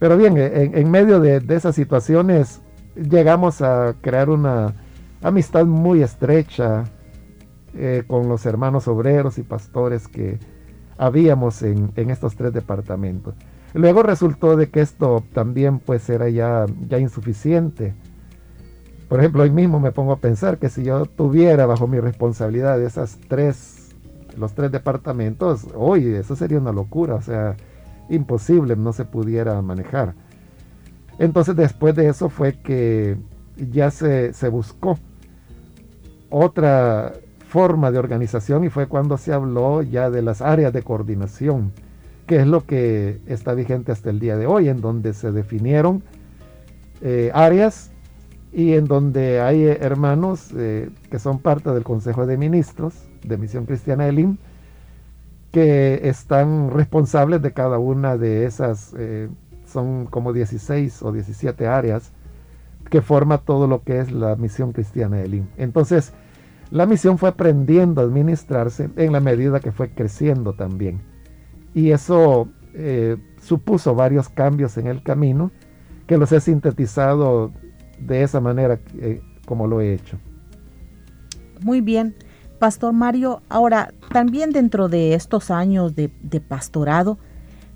Pero bien, en, medio de, esas situaciones llegamos a crear una amistad muy estrecha con los hermanos obreros y pastores que habíamos en, estos tres departamentos. Luego resultó de que esto también pues era ya, ya insuficiente. Por ejemplo, hoy mismo me pongo a pensar que si yo tuviera bajo mi responsabilidad esas tres, los tres departamentos, hoy eso sería una locura, o sea, imposible, no se pudiera manejar. Entonces después de eso fue que ya se, buscó otra forma de organización y fue cuando se habló ya de las áreas de coordinación, que es lo que está vigente hasta el día de hoy, en donde se definieron eh, áreas y en donde hay hermanos eh, que son parte del Consejo de Ministros de Misión Cristiana Elim, que están responsables de cada una de esas eh, son como 16 o 17 áreas que forma todo lo que es la misión cristiana Elim. Entonces, la misión fue aprendiendo a administrarse en la medida que fue creciendo también. Y eso eh, supuso varios cambios en el camino que los he sintetizado de esa manera eh, como lo he hecho. Muy bien. Pastor Mario, ahora también dentro de estos años de pastorado,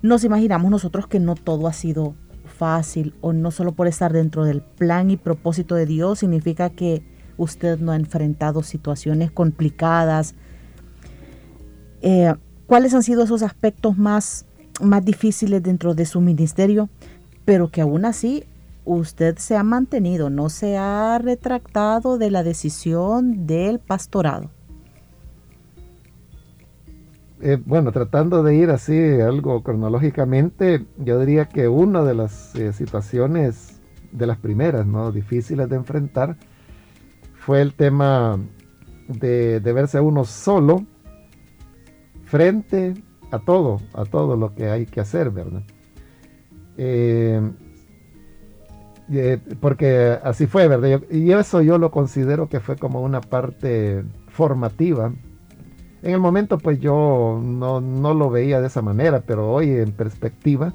nos imaginamos nosotros que no todo ha sido fácil o no solo por estar dentro del plan y propósito de Dios significa que usted no ha enfrentado situaciones complicadas. Eh, ¿Cuáles han sido esos aspectos más, más difíciles dentro de su ministerio? Pero que aún así usted se ha mantenido, no se ha retractado de la decisión del pastorado. Eh, bueno, tratando de ir así algo cronológicamente, yo diría que una de las eh, situaciones de las primeras, ¿no? Difíciles de enfrentar fue el tema de, verse uno solo frente a todo, a todo lo que hay que hacer, ¿verdad? Eh, porque así fue, ¿verdad? y eso yo lo considero que fue como una parte formativa en el momento pues yo no, lo veía de esa manera, pero hoy en perspectiva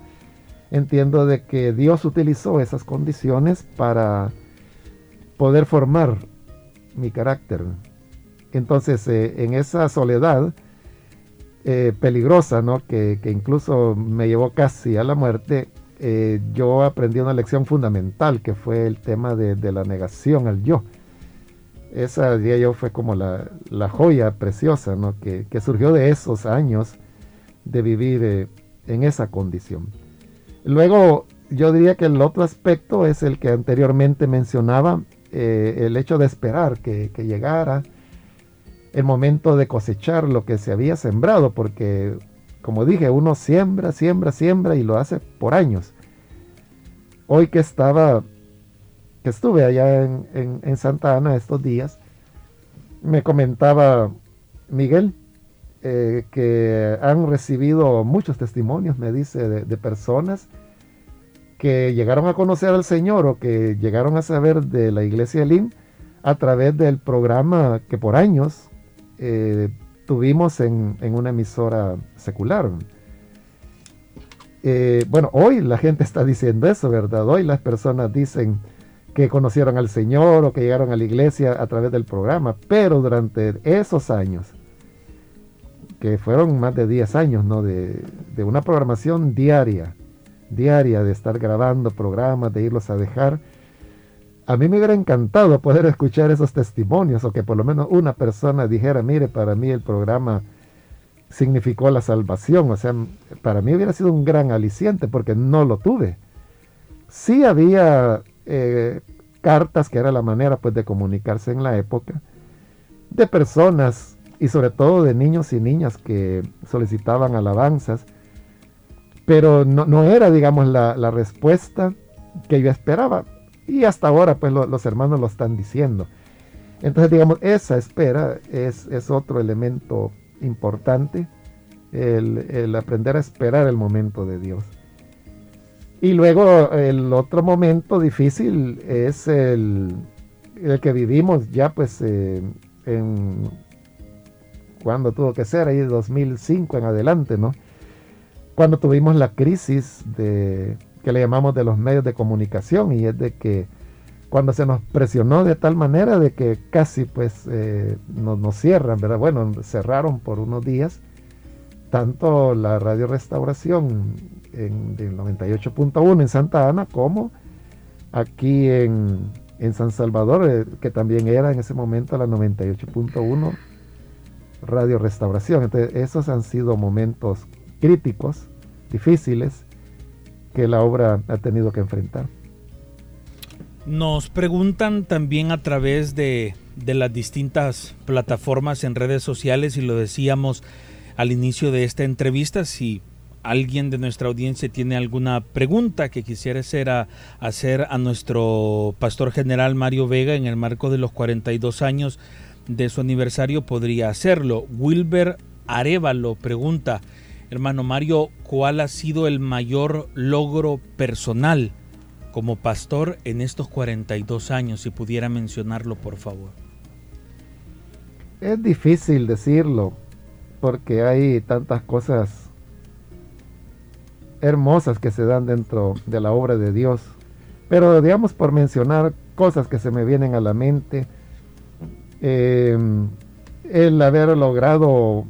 entiendo de que Dios utilizó esas condiciones para poder formar mi carácter. Entonces, eh, en esa soledad eh, peligrosa, ¿no? Que, incluso me llevó casi a la muerte, eh, yo aprendí una lección fundamental, que fue el tema de, la negación al yo esa, diría yo, fue como la, joya preciosa ¿no? que, surgió de esos años de vivir en esa condición. Luego, yo diría que el otro aspecto es el que anteriormente mencionaba, eh, el hecho de esperar que, llegara el momento de cosechar lo que se había sembrado, porque, como dije, uno siembra, siembra, siembra y lo hace por años. Hoy que estaba que estuve allá en, Santa Ana estos días, me comentaba Miguel eh, que han recibido muchos testimonios, me dice, de, personas que llegaron a conocer al Señor o que llegaron a saber de la iglesia Elim a través del programa que por años eh, tuvimos en, una emisora secular. Eh, bueno, hoy la gente <laughs> está diciendo eso, ¿verdad? Hoy las personas dicen, que conocieron al Señor o que llegaron a la iglesia a través del programa, pero durante esos años, que fueron más de 10 años, ¿no? De, una programación diaria, diaria, de estar grabando programas, de irlos a dejar. A mí me hubiera encantado poder escuchar esos testimonios o que por lo menos una persona dijera, mire, para mí el programa significó la salvación. O sea, para mí hubiera sido un gran aliciente porque no lo tuve. Sí había eh, cartas, que era la manera pues de comunicarse en la época, de personas y sobre todo de niños y niñas que solicitaban alabanzas, pero no, era, digamos, la, respuesta que yo esperaba. Y hasta ahora, pues los hermanos lo están diciendo. Entonces, digamos, esa espera es, es otro elemento importante, el, aprender a esperar el momento de Dios. Y luego el otro momento difícil es el, el que vivimos ya pues eh, en cuando tuvo que ser, ahí de 2005 en adelante, ¿no? Cuando tuvimos la crisis de, que le llamamos de los medios de comunicación y es de que cuando se nos presionó de tal manera de que casi pues eh, nos, cierran, ¿verdad? Bueno, cerraron por unos días tanto la radio restauración en, del 98.1 en Santa Ana como aquí en, en San Salvador, eh, que también era en ese momento la 98.1 Radio Restauración. Entonces, esos han sido momentos críticos, difíciles, que la obra ha tenido que enfrentar. Nos preguntan también a través de, de las distintas plataformas en redes sociales, y lo decíamos al inicio de esta entrevista, si alguien de nuestra audiencia tiene alguna pregunta que quisiera hacer a, hacer a nuestro pastor general Mario Vega en el marco de los 42 años de su aniversario podría hacerlo. Wilber Arevalo pregunta, hermano Mario, ¿cuál ha sido el mayor logro personal como pastor en estos 42 años? Si pudiera mencionarlo, por favor. Es difícil decirlo porque hay tantas cosas hermosas que se dan dentro de la obra de Dios. Pero digamos por mencionar cosas que se me vienen a la mente, Em, el haber logrado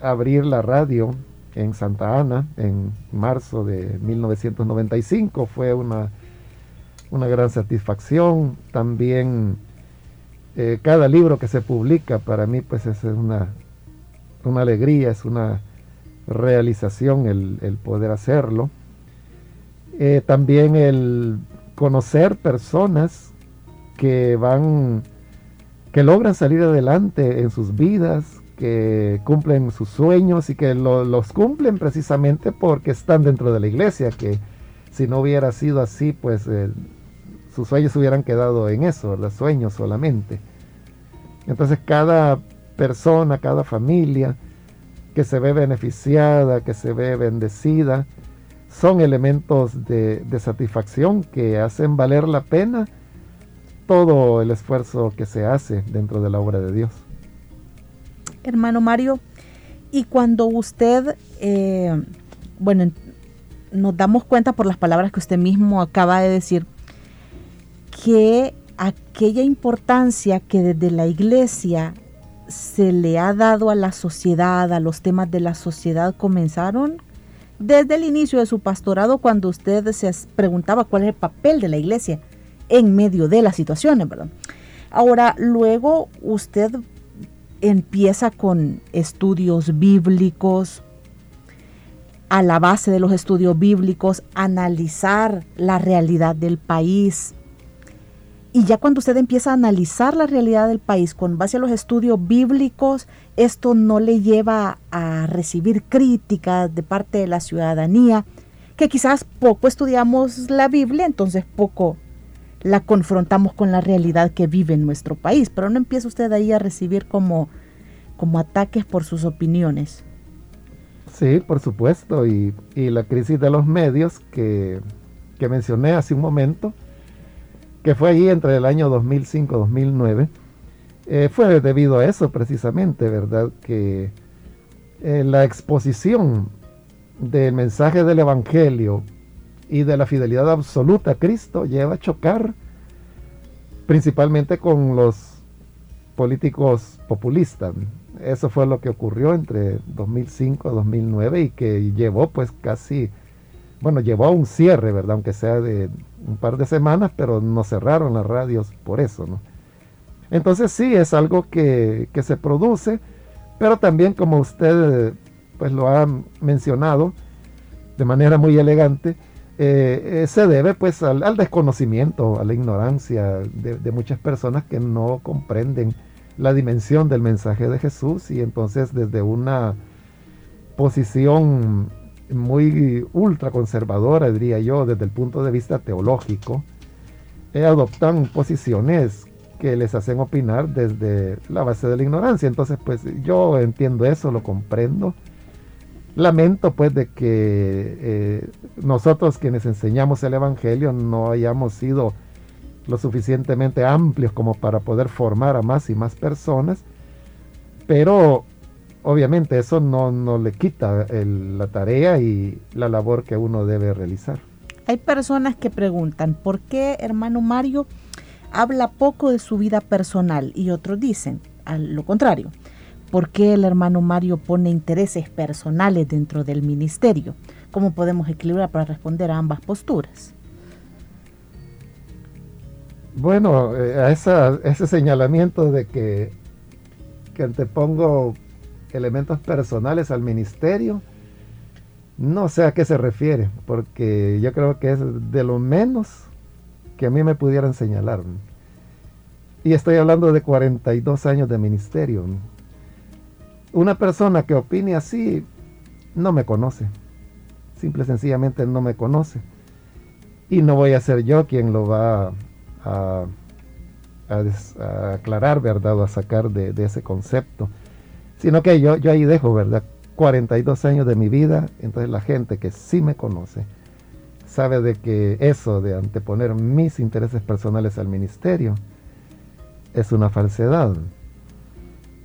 abrir la radio en Santa Ana en marzo de 1995 fue una, una gran satisfacción. También eh, cada libro que se publica para mí pues es una, una alegría, es una realización el, poder hacerlo. Eh, también el conocer personas que van que logran salir adelante en sus vidas, que cumplen sus sueños y que los cumplen precisamente porque están dentro de la iglesia, que si no hubiera sido así, pues eh, sus sueños hubieran quedado en eso, los sueños solamente. Entonces cada persona, cada familia que se ve beneficiada, que se ve bendecida, son elementos de satisfacción que hacen valer la pena todo el esfuerzo que se hace dentro de la obra de Dios. Hermano Mario, y cuando usted, eh, bueno, nos damos cuenta por las palabras que usted mismo acaba de decir, que aquella importancia que desde la iglesia se le ha dado a la sociedad, a los temas de la sociedad, comenzaron desde el inicio de su pastorado cuando usted se preguntaba cuál es el papel de la iglesia en medio de las situaciones, ¿verdad? Ahora, luego usted empieza con estudios bíblicos, a la base de los estudios bíblicos, analizar la realidad del país. Y ya cuando usted empieza a analizar la realidad del país con base a los estudios bíblicos, esto no le lleva a recibir críticas de parte de la ciudadanía, que quizás poco estudiamos la Biblia, entonces poco la confrontamos con la realidad que vive en nuestro país, pero no empieza usted ahí a recibir como, como ataques por sus opiniones. Sí, por supuesto, y, la crisis de los medios que, mencioné hace un momento, que fue allí entre el año 2005-2009, eh, fue debido a eso precisamente, ¿verdad? Que eh, la exposición del mensaje del Evangelio y de la fidelidad absoluta a Cristo lleva a chocar principalmente con los políticos populistas. Eso fue lo que ocurrió entre 2005 y 2009 y que llevó pues casi, bueno, llevó a un cierre, ¿verdad? Aunque sea de un par de semanas, pero no cerraron las radios por eso, ¿no? Entonces sí, es algo que, que se produce, pero también como usted pues lo ha mencionado de manera muy elegante, eh, se debe pues al, desconocimiento, a la ignorancia de, muchas personas que no comprenden la dimensión del mensaje de Jesús y entonces desde una posición muy ultra conservadora, diría yo, desde el punto de vista teológico, eh, adoptan posiciones que les hacen opinar desde la base de la ignorancia. Entonces, pues yo entiendo eso, lo comprendo. Lamento pues de que eh, nosotros quienes enseñamos el Evangelio no hayamos sido lo suficientemente amplios como para poder formar a más y más personas, pero obviamente eso no, no le quita la tarea y la labor que uno debe realizar. Hay personas que preguntan, ¿por qué hermano Mario habla poco de su vida personal? Y otros dicen, a lo contrario, ¿por qué el hermano Mario pone intereses personales dentro del ministerio? ¿Cómo podemos equilibrar para responder a ambas posturas? Bueno, eh, a ese señalamiento de que, que antepongo elementos personales al ministerio, no sé a qué se refiere, porque yo creo que es de lo menos que a mí me pudieran señalar. Y estoy hablando de 42 años de ministerio. Una persona que opine así no me conoce. Simple y sencillamente no me conoce. Y no voy a ser yo quien lo va a, aclarar, ¿verdad? O a sacar de, de ese concepto. Sino que yo, yo ahí dejo, ¿verdad? 42 años de mi vida, entonces la gente que sí me conoce sabe de que eso de anteponer mis intereses personales al ministerio es una falsedad.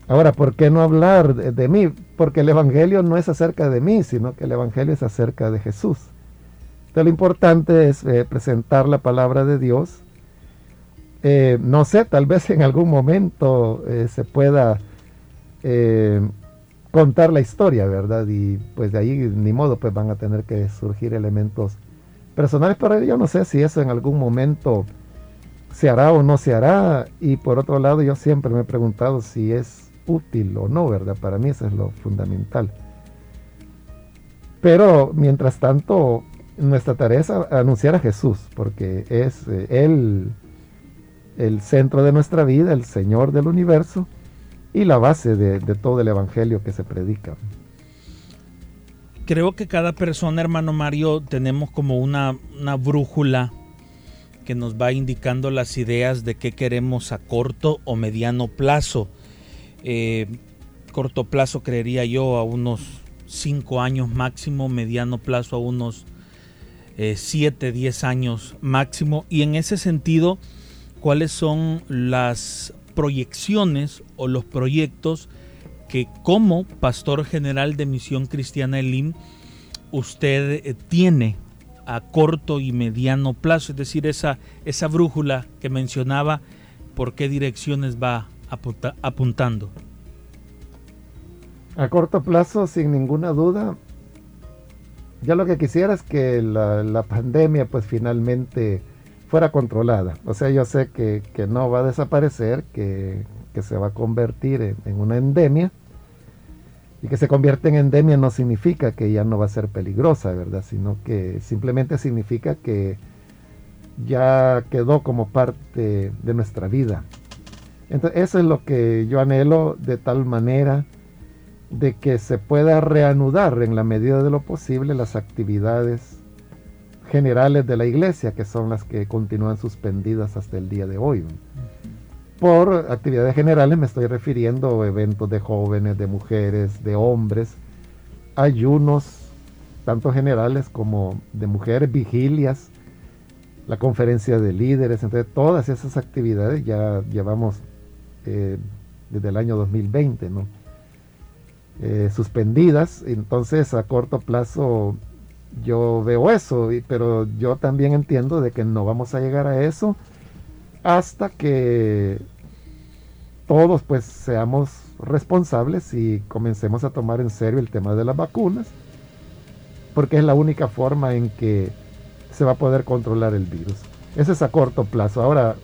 Ahora, ¿por qué no hablar de, mí? Porque el Evangelio no es acerca de mí, sino que el Evangelio es acerca de Jesús. Entonces lo importante es eh, presentar la palabra de Dios. Eh, no sé, tal vez en algún momento eh, se pueda contar la historia, ¿verdad? Y pues de ahí ni modo, pues van a tener que surgir elementos personales, pero yo no sé si eso en algún momento se hará o no se hará. Y por otro lado, yo siempre me he preguntado si es útil o no, ¿verdad? Para mí eso es lo fundamental. Pero mientras tanto, nuestra tarea es anunciar a Jesús, porque es eh, Él el centro de nuestra vida, el Señor del universo y la base de, todo el evangelio que se predica. Creo que cada persona, hermano Mario, tenemos como una, una brújula que nos va indicando las ideas de qué queremos a corto o mediano plazo. Eh, corto plazo creería yo a unos 5 años máximo, mediano plazo a unos 7, eh, 10 años máximo. Y en ese sentido, ¿cuáles son las proyecciones o los proyectos que como pastor general de Misión Cristiana Elim usted eh, tiene a corto y mediano plazo, es decir, esa, esa brújula que mencionaba, por qué direcciones va apuntando. A corto plazo, sin ninguna duda, ya lo que quisiera es que la, pandemia pues finalmente fuera controlada. O sea, yo sé que, no va a desaparecer, que, se va a convertir en, una endemia. Y que se convierte en endemia no significa que ya no va a ser peligrosa, ¿verdad? Sino que simplemente significa que ya quedó como parte de nuestra vida. Entonces, eso es lo que yo anhelo de tal manera de que se pueda reanudar en la medida de lo posible las actividades generales de la iglesia, que son las que continúan suspendidas hasta el día de hoy. Por actividades generales me estoy refiriendo a eventos de jóvenes, de mujeres, de hombres, ayunos, tanto generales como de mujeres, vigilias, la conferencia de líderes, entre todas esas actividades ya llevamos eh, desde el año 2020, ¿no? Eh, suspendidas, entonces a corto plazo yo veo eso, pero yo también entiendo de que no vamos a llegar a eso hasta que todos pues seamos responsables y comencemos a tomar en serio el tema de las vacunas, porque es la única forma en que se va a poder controlar el virus. Ese es a corto plazo. Ahora,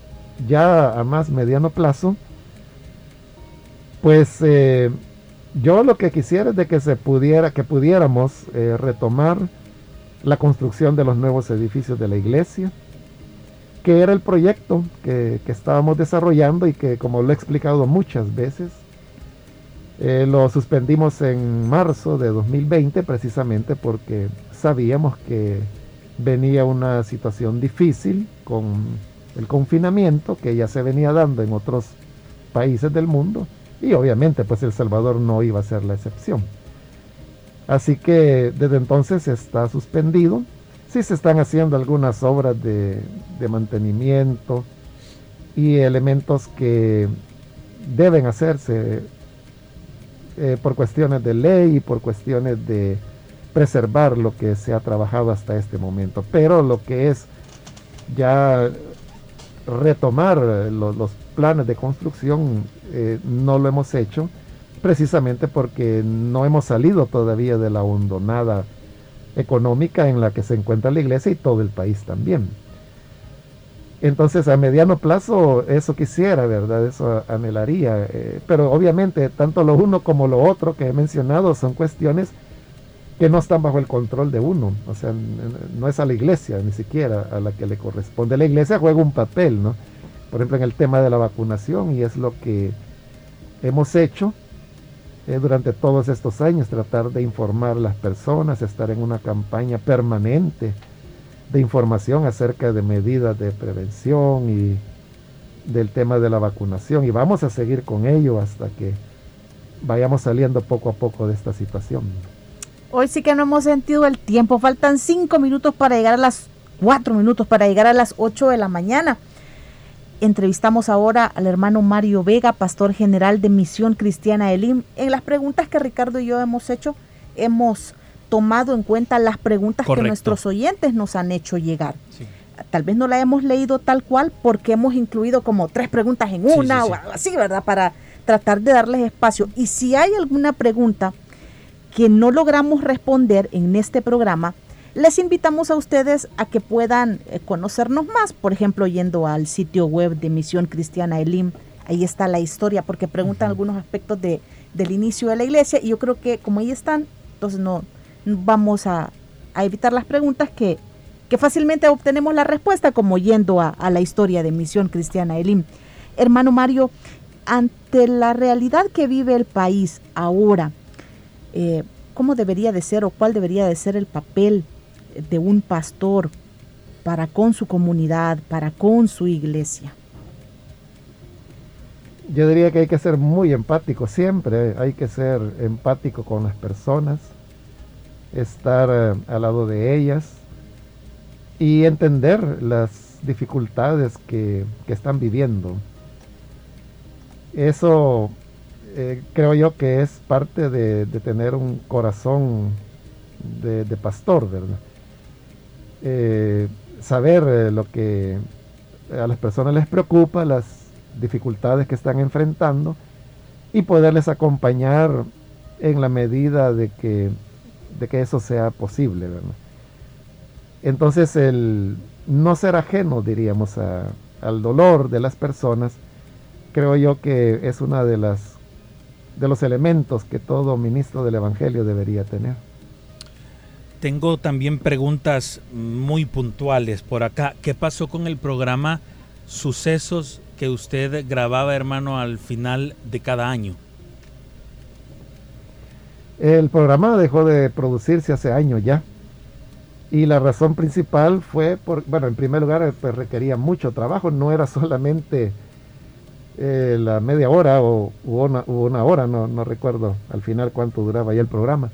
ya a más mediano plazo, pues eh, yo lo que quisiera es de que se pudiera, que pudiéramos eh, retomar la construcción de los nuevos edificios de la iglesia, que era el proyecto que, estábamos desarrollando y que, como lo he explicado muchas veces, eh, lo suspendimos en marzo de 2020 precisamente porque sabíamos que venía una situación difícil con el confinamiento que ya se venía dando en otros países del mundo y obviamente pues El Salvador no iba a ser la excepción. Así que desde entonces está suspendido. Sí se están haciendo algunas obras de, mantenimiento y elementos que deben hacerse eh, por cuestiones de ley y por cuestiones de preservar lo que se ha trabajado hasta este momento. Pero lo que es ya retomar los planes de construcción eh, no lo hemos hecho precisamente porque no hemos salido todavía de la hondonada económica en la que se encuentra la iglesia y todo el país también. Entonces a mediano plazo eso quisiera, ¿verdad? Eso anhelaría. Eh, pero obviamente tanto lo uno como lo otro que he mencionado son cuestiones que no están bajo el control de uno. O sea, no es a la iglesia ni siquiera a la que le corresponde. La iglesia juega un papel, ¿no? Por ejemplo, en el tema de la vacunación y es lo que hemos hecho eh, durante todos estos años, tratar de informar a las personas, estar en una campaña permanente de información acerca de medidas de prevención y del tema de la vacunación. Y vamos a seguir con ello hasta que vayamos saliendo poco a poco de esta situación. Hoy sí que no hemos sentido el tiempo. Faltan cinco minutos para llegar a las cuatro minutos para llegar a las ocho de la mañana. Entrevistamos ahora al hermano Mario Vega, pastor general de Misión Cristiana Elim. En las preguntas que Ricardo y yo hemos hecho, hemos tomado en cuenta las preguntas que nuestros oyentes nos han hecho llegar. Tal vez no la hemos leído tal cual porque hemos incluido como tres preguntas en una o algo así, ¿verdad? Para tratar de darles espacio. Y si hay alguna pregunta que no logramos responder en este programa, les invitamos a ustedes a que puedan eh, conocernos más, por ejemplo, yendo al sitio web de Misión Cristiana Elim. Ahí está la historia, porque preguntan algunos aspectos de, del inicio de la iglesia y yo creo que como ahí están, entonces no, vamos a, evitar las preguntas que, que, fácilmente obtenemos la respuesta como yendo a, la historia de Misión Cristiana Elim. Hermano Mario, ante la realidad que vive el país ahora, eh, ¿cómo debería de ser o cuál debería de ser el papel de un pastor para con su comunidad, para con su iglesia? Yo diría que hay que ser muy empático siempre, hay que ser empático con las personas, estar eh, al lado de ellas y entender las dificultades que, están viviendo. Eso eh, creo yo que es parte de, tener un corazón de, pastor, ¿verdad? Eh, saber eh, lo que a las personas les preocupa, las dificultades que están enfrentando y poderles acompañar en la medida de que, de que eso sea posible. Entonces el no ser ajeno, diríamos, al dolor de las personas, creo yo que es una de las de los elementos que todo ministro del Evangelio debería tener. Tengo también preguntas muy puntuales por acá. ¿Qué pasó con el programa Sucesos que usted grababa, hermano, al final de cada año? El programa dejó de producirse hace años ya. Y la razón principal fue, por, bueno, en primer lugar, pues requería mucho trabajo. No era solamente eh, la media hora o una, una hora, no, no recuerdo al final cuánto duraba ya el programa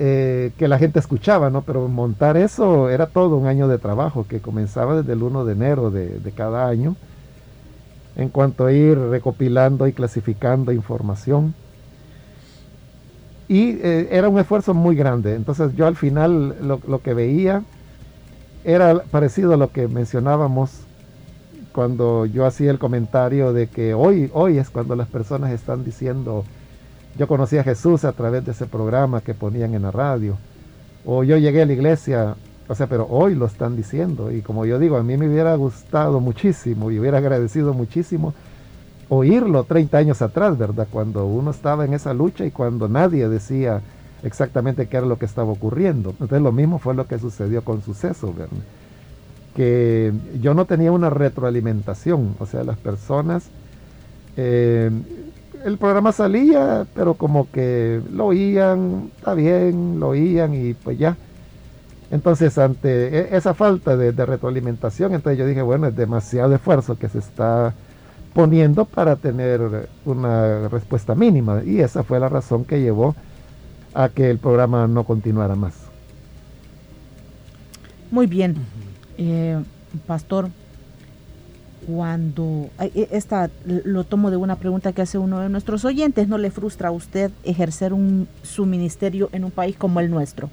eh, que la gente escuchaba, ¿no? Pero montar eso era todo un año de trabajo que comenzaba desde el 1 de enero de, cada año en cuanto a ir recopilando y clasificando información. Y eh, era un esfuerzo muy grande. Entonces yo al final lo, lo, que veía era parecido a lo que mencionábamos cuando yo hacía el comentario de que hoy, hoy es cuando las personas están diciendo, yo conocí a Jesús a través de ese programa que ponían en la radio. O yo llegué a la iglesia, o sea, pero hoy lo están diciendo. Y como yo digo, a mí me hubiera gustado muchísimo y hubiera agradecido muchísimo oírlo 30 años atrás, ¿verdad? Cuando uno estaba en esa lucha y cuando nadie decía exactamente qué era lo que estaba ocurriendo. Entonces lo mismo fue lo que sucedió con Suceso, que yo no tenía una retroalimentación, o sea, las personas, eh, el programa salía, pero como que lo oían, está bien, lo oían y pues ya. Entonces, ante e, esa falta de, de retroalimentación, entonces yo dije, bueno, es demasiado esfuerzo que se está poniendo para tener una respuesta mínima. Y esa fue la razón que llevó a que el programa no continuara más. Muy bien, eh, pastor. Cuando e, esta lo tomo de una pregunta que hace uno de nuestros oyentes, ¿no le frustra a usted ejercer un, su ministerio en un país como el nuestro?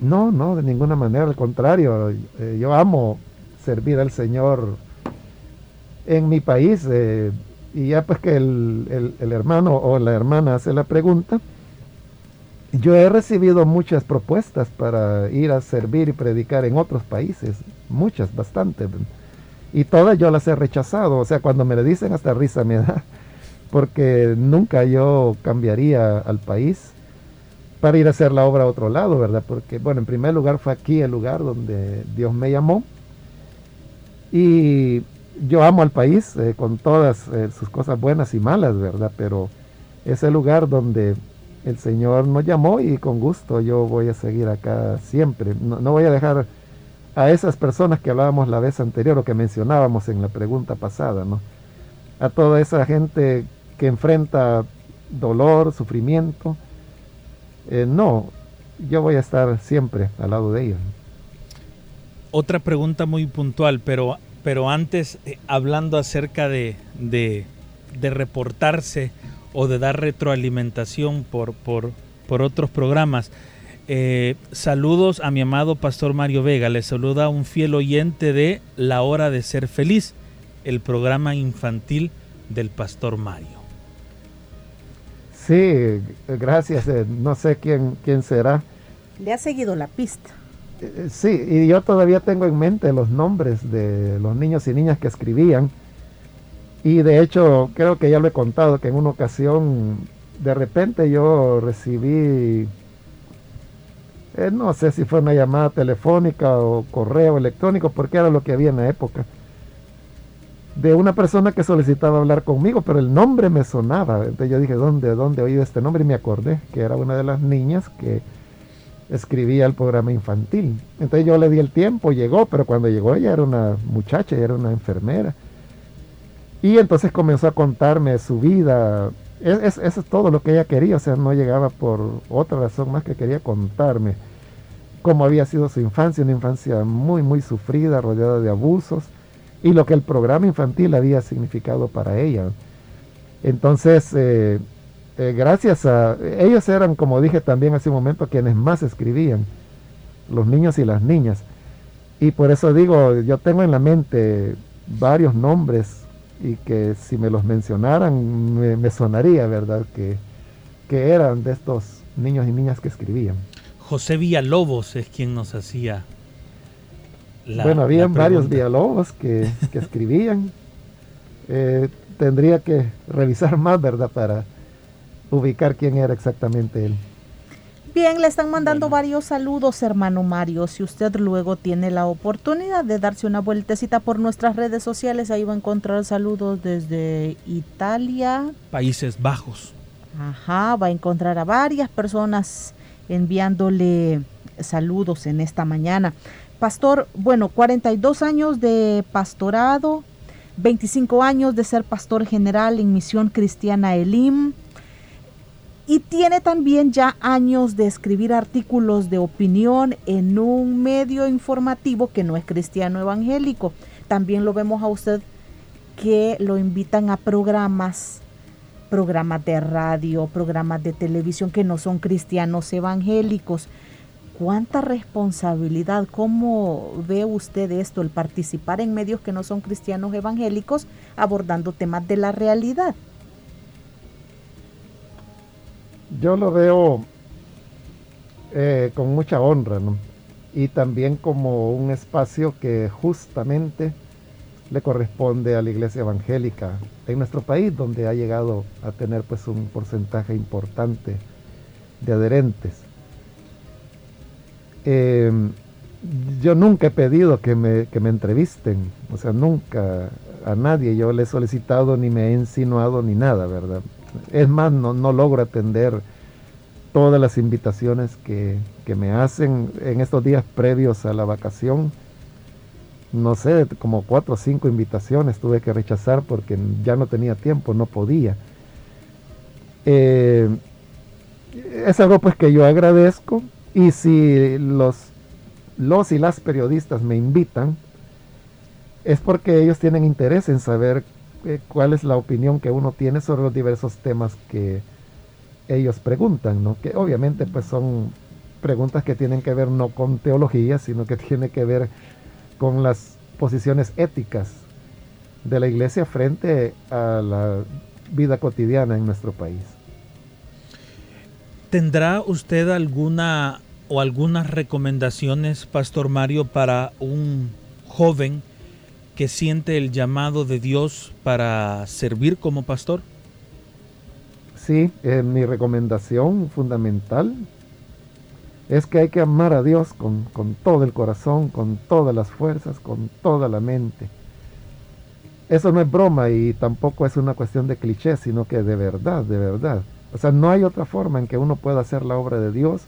No, no, de ninguna manera, al contrario, eh, yo amo servir al Señor en mi país. Eh, y ya pues que el, el, hermano o la hermana hace la pregunta, yo he recibido muchas propuestas para ir a servir y predicar en otros países, muchas, bastante. Y todas yo las he rechazado, o sea, cuando me le dicen hasta risa me da, <laughs> porque nunca yo cambiaría al país para ir a hacer la obra a otro lado, ¿verdad? Porque, bueno, en primer lugar fue aquí el lugar donde Dios me llamó. Y yo amo al país eh, con todas eh, sus cosas buenas y malas, ¿verdad? Pero es el lugar donde el Señor nos llamó y con gusto yo voy a seguir acá siempre. No, voy a dejar a esas personas que hablábamos la vez anterior o que mencionábamos en la pregunta pasada, ¿no? A toda esa gente que enfrenta dolor, sufrimiento. Eh, no, yo voy a estar siempre al lado de ellos. Otra pregunta muy puntual, pero, pero antes, eh, hablando acerca de, de, de reportarse o de dar retroalimentación por, por, por otros programas. Eh, saludos a mi amado Pastor Mario Vega. Le saluda un fiel oyente de La Hora de Ser Feliz, el programa infantil del Pastor Mario. Sí, gracias. Eh, no sé quién, quién será. Le ha seguido la pista. Eh, sí, y yo todavía tengo en mente los nombres de los niños y niñas que escribían y de hecho, creo que ya lo he contado, que en una ocasión, de repente yo recibí, eh, no sé si fue una llamada telefónica o correo electrónico, porque era lo que había en la época, de una persona que solicitaba hablar conmigo, pero el nombre me sonaba. Entonces yo dije, ¿dónde, dónde he oído este nombre? Y me acordé que era una de las niñas que escribía el programa infantil. Entonces yo le di el tiempo, llegó, pero cuando llegó ella era una muchacha, ella era una enfermera. Y entonces comenzó a contarme su vida. eso es todo lo que ella quería, o sea, no llegaba por otra razón más que quería contarme cómo había sido su infancia, una infancia muy, muy sufrida, rodeada de abusos, y lo que el programa infantil había significado para ella. Entonces, eh, eh, gracias a ellos eran, como dije también hace un momento, quienes más escribían, los niños y las niñas. Y por eso digo, yo tengo en la mente varios nombres y que si me los mencionaran me, sonaría, ¿verdad? Que, que eran de estos niños y niñas que escribían. José Villalobos es quien nos hacía la Bueno, habían varios Villalobos que, que escribían. <laughs> Eh, tendría que revisar más, ¿verdad? Para ubicar quién era exactamente él. Bien, le están mandando varios saludos, hermano Mario. Si usted luego tiene la oportunidad de darse una vueltecita por nuestras redes sociales, ahí va a encontrar saludos desde Italia. Países Bajos. Ajá, va a encontrar a varias personas enviándole saludos en esta mañana. Pastor, bueno, 42 años de pastorado, 25 años de ser pastor general en Misión Cristiana Elim y tiene también ya años de escribir artículos de opinión en un medio informativo que no es cristiano evangélico. También lo vemos a usted que lo invitan a programas, programas de radio, programas de televisión que no son cristianos evangélicos. ¿Cuánta responsabilidad? ¿Cómo ve usted esto, el participar en medios que no son cristianos evangélicos abordando temas de la realidad? Yo lo veo eh, con mucha honra, Y también como un espacio que justamente le corresponde a la iglesia evangélica en nuestro país, donde ha llegado a tener pues un porcentaje importante de adherentes. Eh, yo nunca he pedido que me, que me entrevisten, o sea, nunca a nadie yo le he solicitado ni me he insinuado ni nada, ¿verdad? Es más, no, no logro atender todas las invitaciones que, que, me hacen en estos días previos a la vacación. No sé, como cuatro o cinco invitaciones tuve que rechazar porque ya no tenía tiempo, no podía. Eh, es algo pues que yo agradezco y si los, los y las periodistas me invitan, es porque ellos tienen interés en saber eh, cuál es la opinión que uno tiene sobre los diversos temas que ellos preguntan, ¿no? Que obviamente pues son preguntas que tienen que ver no con teología, sino que tiene que ver con las posiciones éticas de la iglesia frente a la vida cotidiana en nuestro país. ¿Tendrá usted alguna o algunas recomendaciones, Pastor Mario, para un joven que siente el llamado de Dios para servir como pastor? Sí, mi recomendación fundamental es que hay que amar a Dios con, con todo el corazón, con todas las fuerzas, con toda la mente. Eso no es broma y tampoco es una cuestión de cliché, sino que de verdad, de verdad. O sea, no hay otra forma en que uno pueda hacer la obra de Dios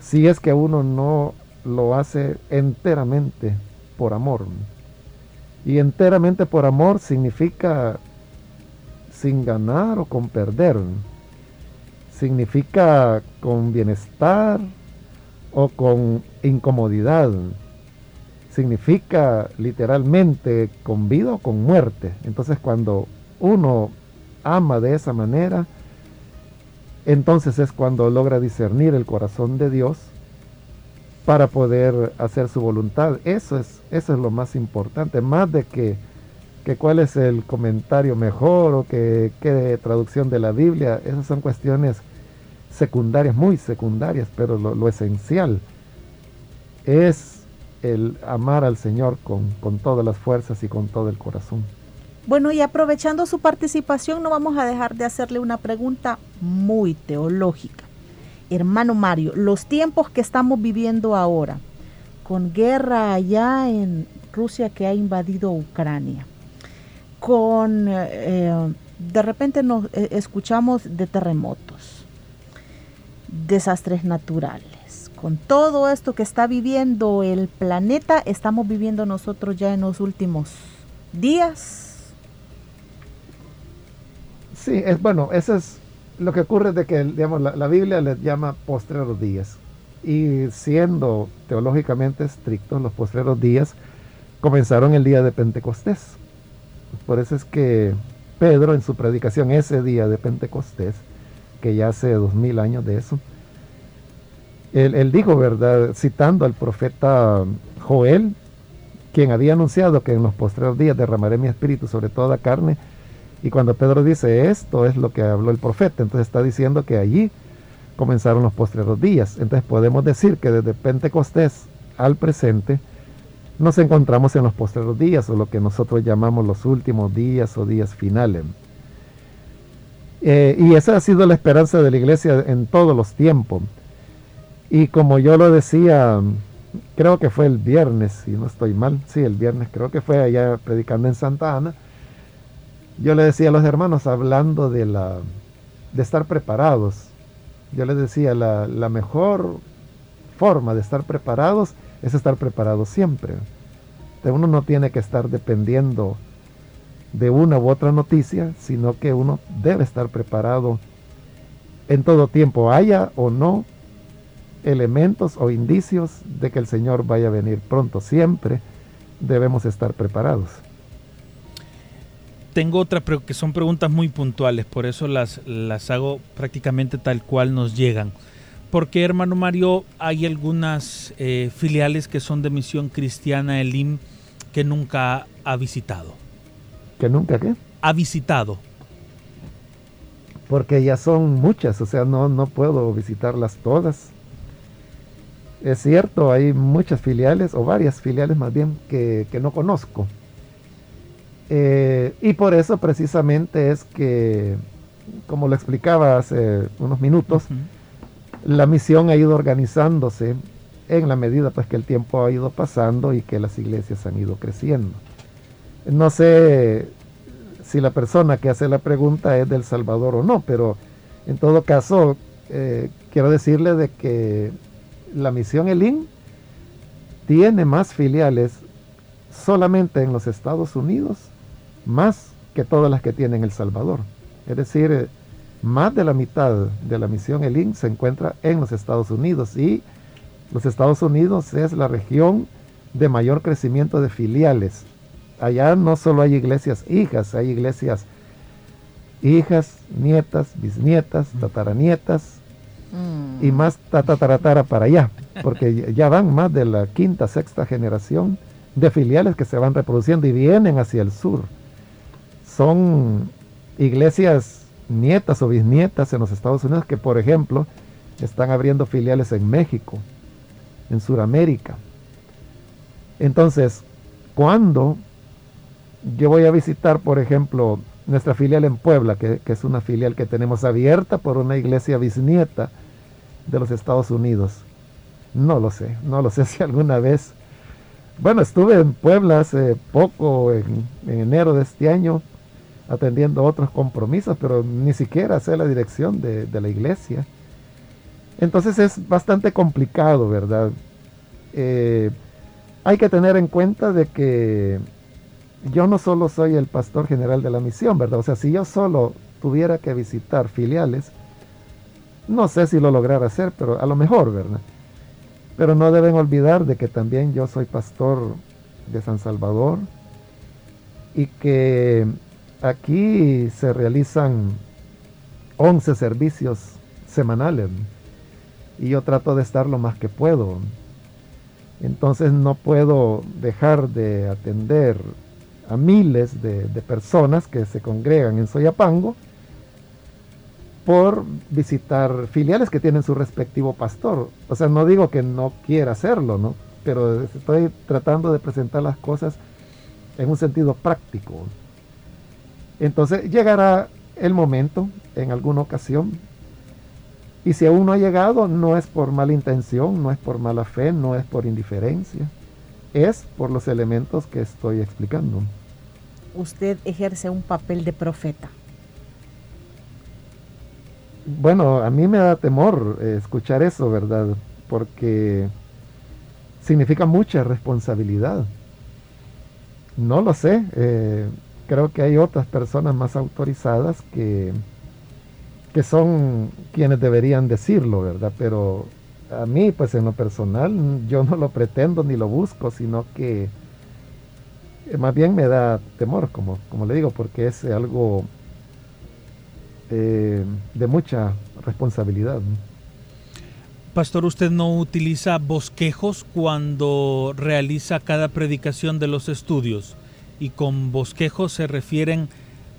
si es que uno no lo hace enteramente por amor. Y enteramente por amor significa sin ganar o con perder. Significa con bienestar o con incomodidad. Significa literalmente con vida o con muerte. Entonces cuando uno ama de esa manera, entonces es cuando logra discernir el corazón de Dios para poder hacer su voluntad. Eso es, eso es lo más importante, más de que, que cuál es el comentario mejor o que qué traducción de la Biblia, esas son cuestiones secundarias, muy secundarias, pero lo, lo esencial es el amar al Señor con, con todas las fuerzas y con todo el corazón. Bueno, y aprovechando su participación, no vamos a dejar de hacerle una pregunta muy teológica. Hermano Mario, los tiempos que estamos viviendo ahora, con guerra allá en Rusia que ha invadido Ucrania, con eh, de repente nos eh, escuchamos de terremotos, desastres naturales, con todo esto que está viviendo el planeta, estamos viviendo nosotros ya en los últimos días, Sí, es bueno, eso es lo que ocurre de que digamos, la, Biblia le llama postreros días. Y siendo teológicamente estrictos, los postreros días comenzaron el día de Pentecostés. Por eso es que Pedro en su predicación ese día de Pentecostés, que ya hace dos mil años de eso, él, él, dijo, ¿verdad? Citando al profeta Joel, quien había anunciado que en los postreros días derramaré mi espíritu sobre toda carne, y cuando Pedro dice esto es lo que habló el profeta, entonces está diciendo que allí comenzaron los postreros días. Entonces podemos decir que desde Pentecostés al presente nos encontramos en los postreros días o lo que nosotros llamamos los últimos días o días finales. Eh, y esa ha sido la esperanza de la iglesia en todos los tiempos. Y como yo lo decía, creo que fue el viernes, si no estoy mal, sí, el viernes creo que fue allá predicando en Santa Ana, yo le decía a los hermanos, hablando de, la, de estar preparados, yo les decía, la, la mejor forma de estar preparados es estar preparados siempre. Uno no tiene que estar dependiendo de una u otra noticia, sino que uno debe estar preparado en todo tiempo, haya o no elementos o indicios de que el Señor vaya a venir pronto. Siempre debemos estar preparados tengo otra, pero que son preguntas muy puntuales, por eso las, las hago prácticamente tal cual nos llegan. ¿Por qué, hermano Mario, hay algunas eh, filiales que son de Misión Cristiana Elim que nunca ha visitado? ¿Que nunca qué? Ha visitado. Porque ya son muchas, o sea, no, no puedo visitarlas todas. Es cierto, hay muchas filiales, o varias filiales más bien, que, que no conozco eh, y por eso precisamente es que, como lo explicaba hace unos minutos, uh -huh. la misión ha ido organizándose en la medida pues que el tiempo ha ido pasando y que las iglesias han ido creciendo. No sé si la persona que hace la pregunta es del Salvador o no, pero en todo caso eh, quiero decirle de que la misión Elín tiene más filiales solamente en los Estados Unidos, más que todas las que tiene en El Salvador. Es decir, eh, más de la mitad de la misión Elín se encuentra en los Estados Unidos y los Estados Unidos es la región de mayor crecimiento de filiales. Allá no solo hay iglesias hijas, hay iglesias hijas, nietas, bisnietas, tataranietas mm. y más tatataratara para allá, porque ya van más de la quinta, sexta generación de filiales que se van reproduciendo y vienen hacia el sur. Son iglesias nietas o bisnietas en los Estados Unidos que, por ejemplo, están abriendo filiales en México, en Sudamérica. Entonces, cuando yo voy a visitar, por ejemplo, nuestra filial en Puebla, que, es una filial que tenemos abierta por una iglesia bisnieta de los Estados Unidos, no lo sé, no lo sé <laughs> si alguna vez, bueno, estuve en Puebla hace poco, en, enero de este año, atendiendo otros compromisos, pero ni siquiera sé la dirección de, de la iglesia. Entonces es bastante complicado, ¿verdad? Eh, hay que tener en cuenta de que yo no solo soy el pastor general de la misión, ¿verdad? O sea, si yo solo tuviera que visitar filiales, no sé si lo lograra hacer, pero a lo mejor, ¿verdad? Pero no deben olvidar de que también yo soy pastor de San Salvador y que aquí se realizan 11 servicios semanales y yo trato de estar lo más que puedo. Entonces no puedo dejar de atender a miles de, personas que se congregan en Soyapango por visitar filiales que tienen su respectivo pastor. O sea, no digo que no quiera hacerlo, ¿no? Pero estoy tratando de presentar las cosas en un sentido práctico. Entonces llegará el momento, en alguna ocasión, y si aún no ha llegado, no es por mala intención, no es por mala fe, no es por indiferencia, es por los elementos que estoy explicando. Usted ejerce un papel de profeta. Bueno, a mí me da temor eh, escuchar eso, ¿verdad? Porque significa mucha responsabilidad. No lo sé, eh, creo que hay otras personas más autorizadas que que son quienes deberían decirlo, ¿verdad? Pero a mí, pues en lo personal, yo no lo pretendo ni lo busco, sino que eh, más bien me da temor, como, como le digo, porque es algo eh, de mucha responsabilidad. Pastor, ¿usted no utiliza bosquejos cuando realiza cada predicación de los estudios? Y con bosquejos se refieren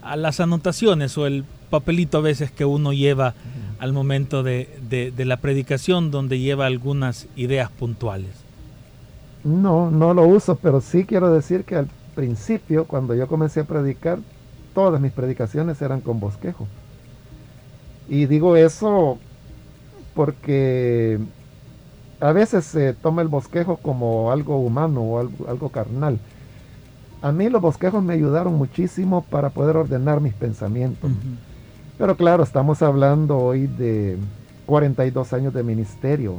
a las anotaciones o el papelito a veces que uno lleva al momento de, la predicación donde lleva algunas ideas puntuales. No, no lo uso, pero sí quiero decir que al principio, cuando yo comencé a predicar, todas mis predicaciones eran con bosquejo. Y digo eso porque a veces se toma el bosquejo como algo humano o algo carnal. A mí los bosquejos me ayudaron muchísimo para poder ordenar mis pensamientos. Pero claro, estamos hablando hoy de 42 años de ministerio.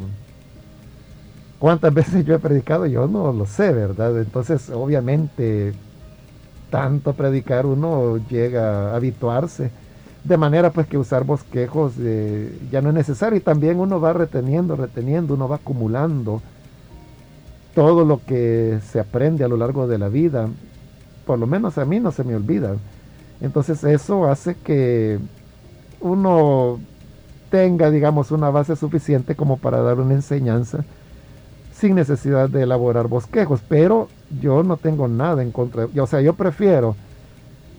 ¿Cuántas <laughs> veces yo he predicado? Yo no lo sé, ¿verdad? Entonces, obviamente, tanto predicar uno llega a habituarse. De manera pues que usar bosquejos eh, ya no es necesario. Y también uno va reteniendo, reteniendo, uno va acumulando todo lo que se aprende a lo largo de la vida. Por lo menos a mí no se me olvida. Entonces eso hace que uno tenga, digamos, una base suficiente como para dar una enseñanza sin necesidad de elaborar bosquejos. Pero yo no tengo nada en contra. O sea, yo prefiero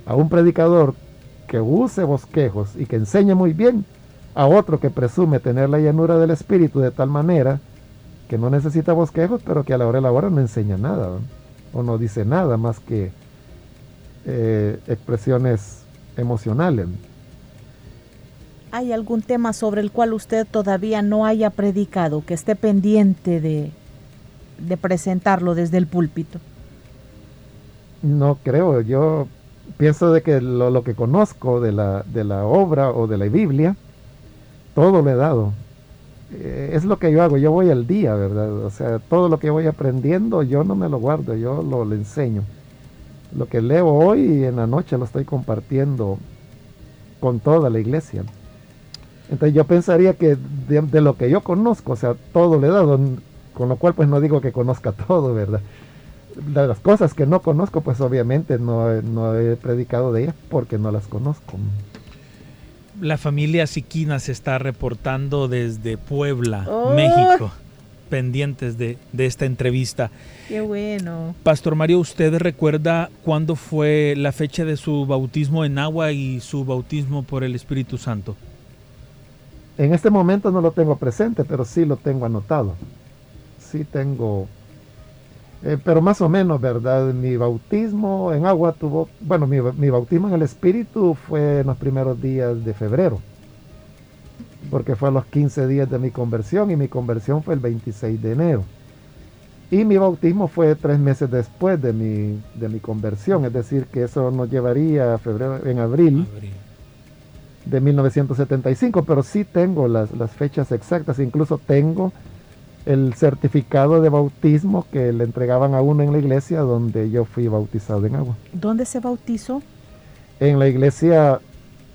a un predicador que use bosquejos y que enseñe muy bien a otro que presume tener la llanura del espíritu de tal manera que no necesita bosquejos, pero que a la hora de la hora no enseña nada o no dice nada más que eh, expresiones emocionales. ¿Hay algún tema sobre el cual usted todavía no haya predicado, que esté pendiente de, de presentarlo desde el púlpito? No creo, yo pienso de que lo, lo que conozco de la, de la obra o de la Biblia, todo lo he dado. Eh, es lo que yo hago, yo voy al día, ¿verdad? O sea, todo lo que voy aprendiendo yo no me lo guardo, yo lo, lo enseño. Lo que leo hoy y en la noche lo estoy compartiendo con toda la iglesia. Entonces yo pensaría que de, de, lo que yo conozco, o sea, todo le he dado, con lo cual pues no digo que conozca <laughs> todo, ¿verdad? De las cosas que no conozco, pues obviamente no, no he predicado de ellas porque no las conozco. La familia Siquina se está reportando desde Puebla, oh. México, pendientes de, de, esta entrevista. Qué bueno. Pastor Mario, ¿usted recuerda cuándo fue la fecha de su bautismo en agua y su bautismo por el Espíritu Santo? En este momento no lo tengo presente, pero sí lo tengo anotado. Sí tengo eh, pero más o menos, ¿verdad? Mi bautismo en agua tuvo, bueno, mi, mi, bautismo en el Espíritu fue en los primeros días de febrero, porque fue a los 15 días de mi conversión y mi conversión fue el 26 de enero. Y mi bautismo fue tres meses después de mi, de mi conversión, es decir, que eso nos llevaría a febrero, en abril, abril. de 1975, pero sí tengo las, las fechas exactas, incluso tengo el certificado de bautismo que le entregaban a uno en la iglesia donde yo fui bautizado en agua. ¿Dónde se bautizó? En la iglesia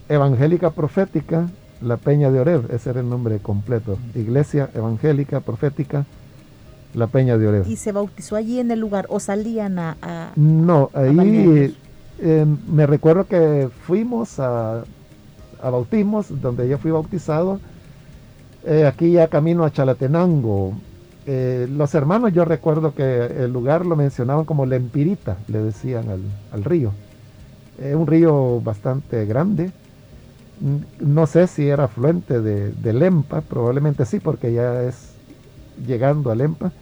evangélica profética, la Peña de Oreb, ese era el nombre completo. Iglesia evangélica profética, la Peña de Oreb. ¿Y se bautizó allí en el lugar o salían a... a no, ahí eh, me recuerdo que fuimos a, a bautismos donde yo fui bautizado eh, aquí ya camino a Chalatenango. Eh, los hermanos, yo recuerdo que el lugar lo mencionaban como Lempirita, le decían al, al río. Es un río bastante grande. No sé si era afluente de, de, Lempa, probablemente sí, porque ya es llegando a Lempa.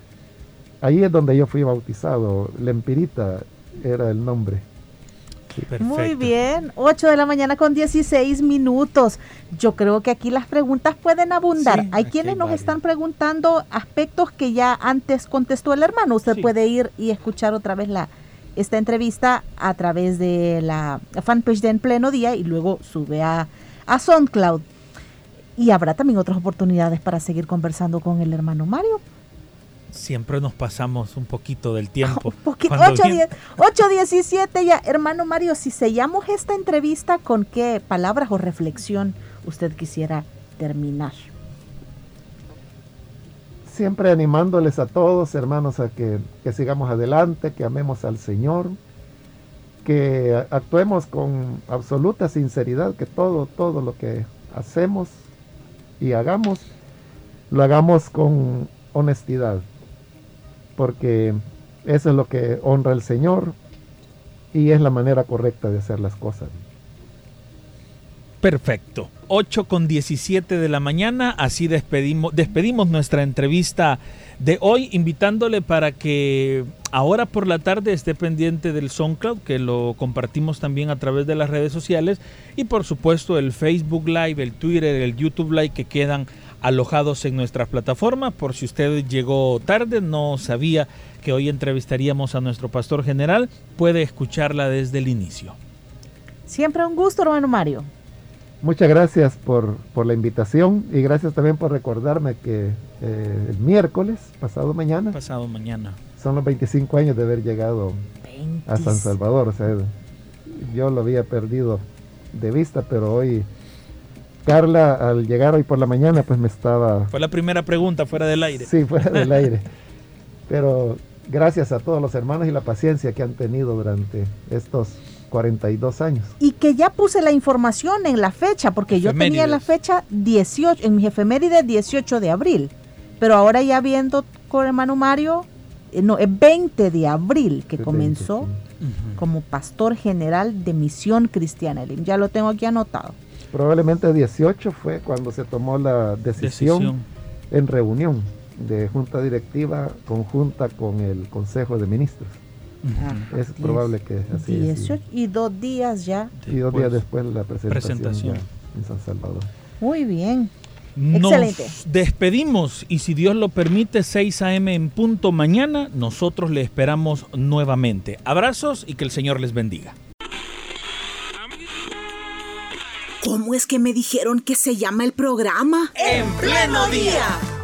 Ahí es donde yo fui bautizado. Lempirita era el nombre. Perfecto. Muy bien, 8 de la mañana con 16 minutos. Yo creo que aquí las preguntas pueden abundar. Sí, hay quienes hay nos están preguntando aspectos que ya antes contestó el hermano. Usted sí. puede ir y escuchar otra vez la esta entrevista a través de la fanpage de En Pleno Día y luego sube a, a SoundCloud. Y habrá también otras oportunidades para seguir conversando con el hermano Mario siempre nos pasamos un poquito del tiempo. <laughs> Un poquito, 8.17 ya. Hermano Mario, si sellamos esta entrevista, ¿con qué palabras o reflexión usted quisiera terminar? Siempre animándoles a todos, hermanos, a que, que sigamos adelante, que amemos al Señor, que actuemos con absoluta sinceridad, que todo, todo lo que hacemos y hagamos, lo hagamos con honestidad porque eso es lo que honra al Señor y es la manera correcta de hacer las cosas. Perfecto. 8 con 17 de la mañana, así despedimos, nuestra entrevista de hoy, invitándole para que ahora por la tarde esté pendiente del SoundCloud, que lo compartimos también a través de las redes sociales, y por supuesto el Facebook Live, el Twitter, el YouTube Live que quedan alojados en nuestra plataforma. Por si usted llegó tarde, no sabía que hoy entrevistaríamos a nuestro pastor general, puede escucharla desde el inicio. Siempre un gusto, hermano Mario. Muchas gracias por, por la invitación y gracias también por recordarme que eh, el miércoles, pasado mañana. Pasado mañana. Son los 25 años de haber llegado 20. a San Salvador. O sea, yo lo había perdido de vista, pero hoy Carla, al llegar hoy por la mañana, pues me estaba... Fue la primera pregunta fuera del aire. Sí, fuera del <laughs> aire. Pero gracias a todos los hermanos y la paciencia que han tenido durante estos 42 años. Y que ya puse la información en la fecha, porque yo tenía la fecha 18, en mi efeméride 18 de abril. Pero ahora ya viendo con hermano Mario, eh, no, es 20 de abril que 20, comenzó sí. como pastor general de Misión Cristiana. Ya lo tengo aquí anotado probablemente 18 fue cuando se tomó la decisión, decisión, en reunión de junta directiva conjunta con el Consejo de Ministros. Ajá. Es probable que así 18 es. y dos días ya. Y dos días después la presentación, presentación. en San Salvador. Muy bien. Excelente. Nos despedimos y si Dios lo permite, 6 a.m. en punto mañana, nosotros le esperamos nuevamente. Abrazos y que el Señor les bendiga. ¿Cómo es que me dijeron que se llama el programa? En pleno día.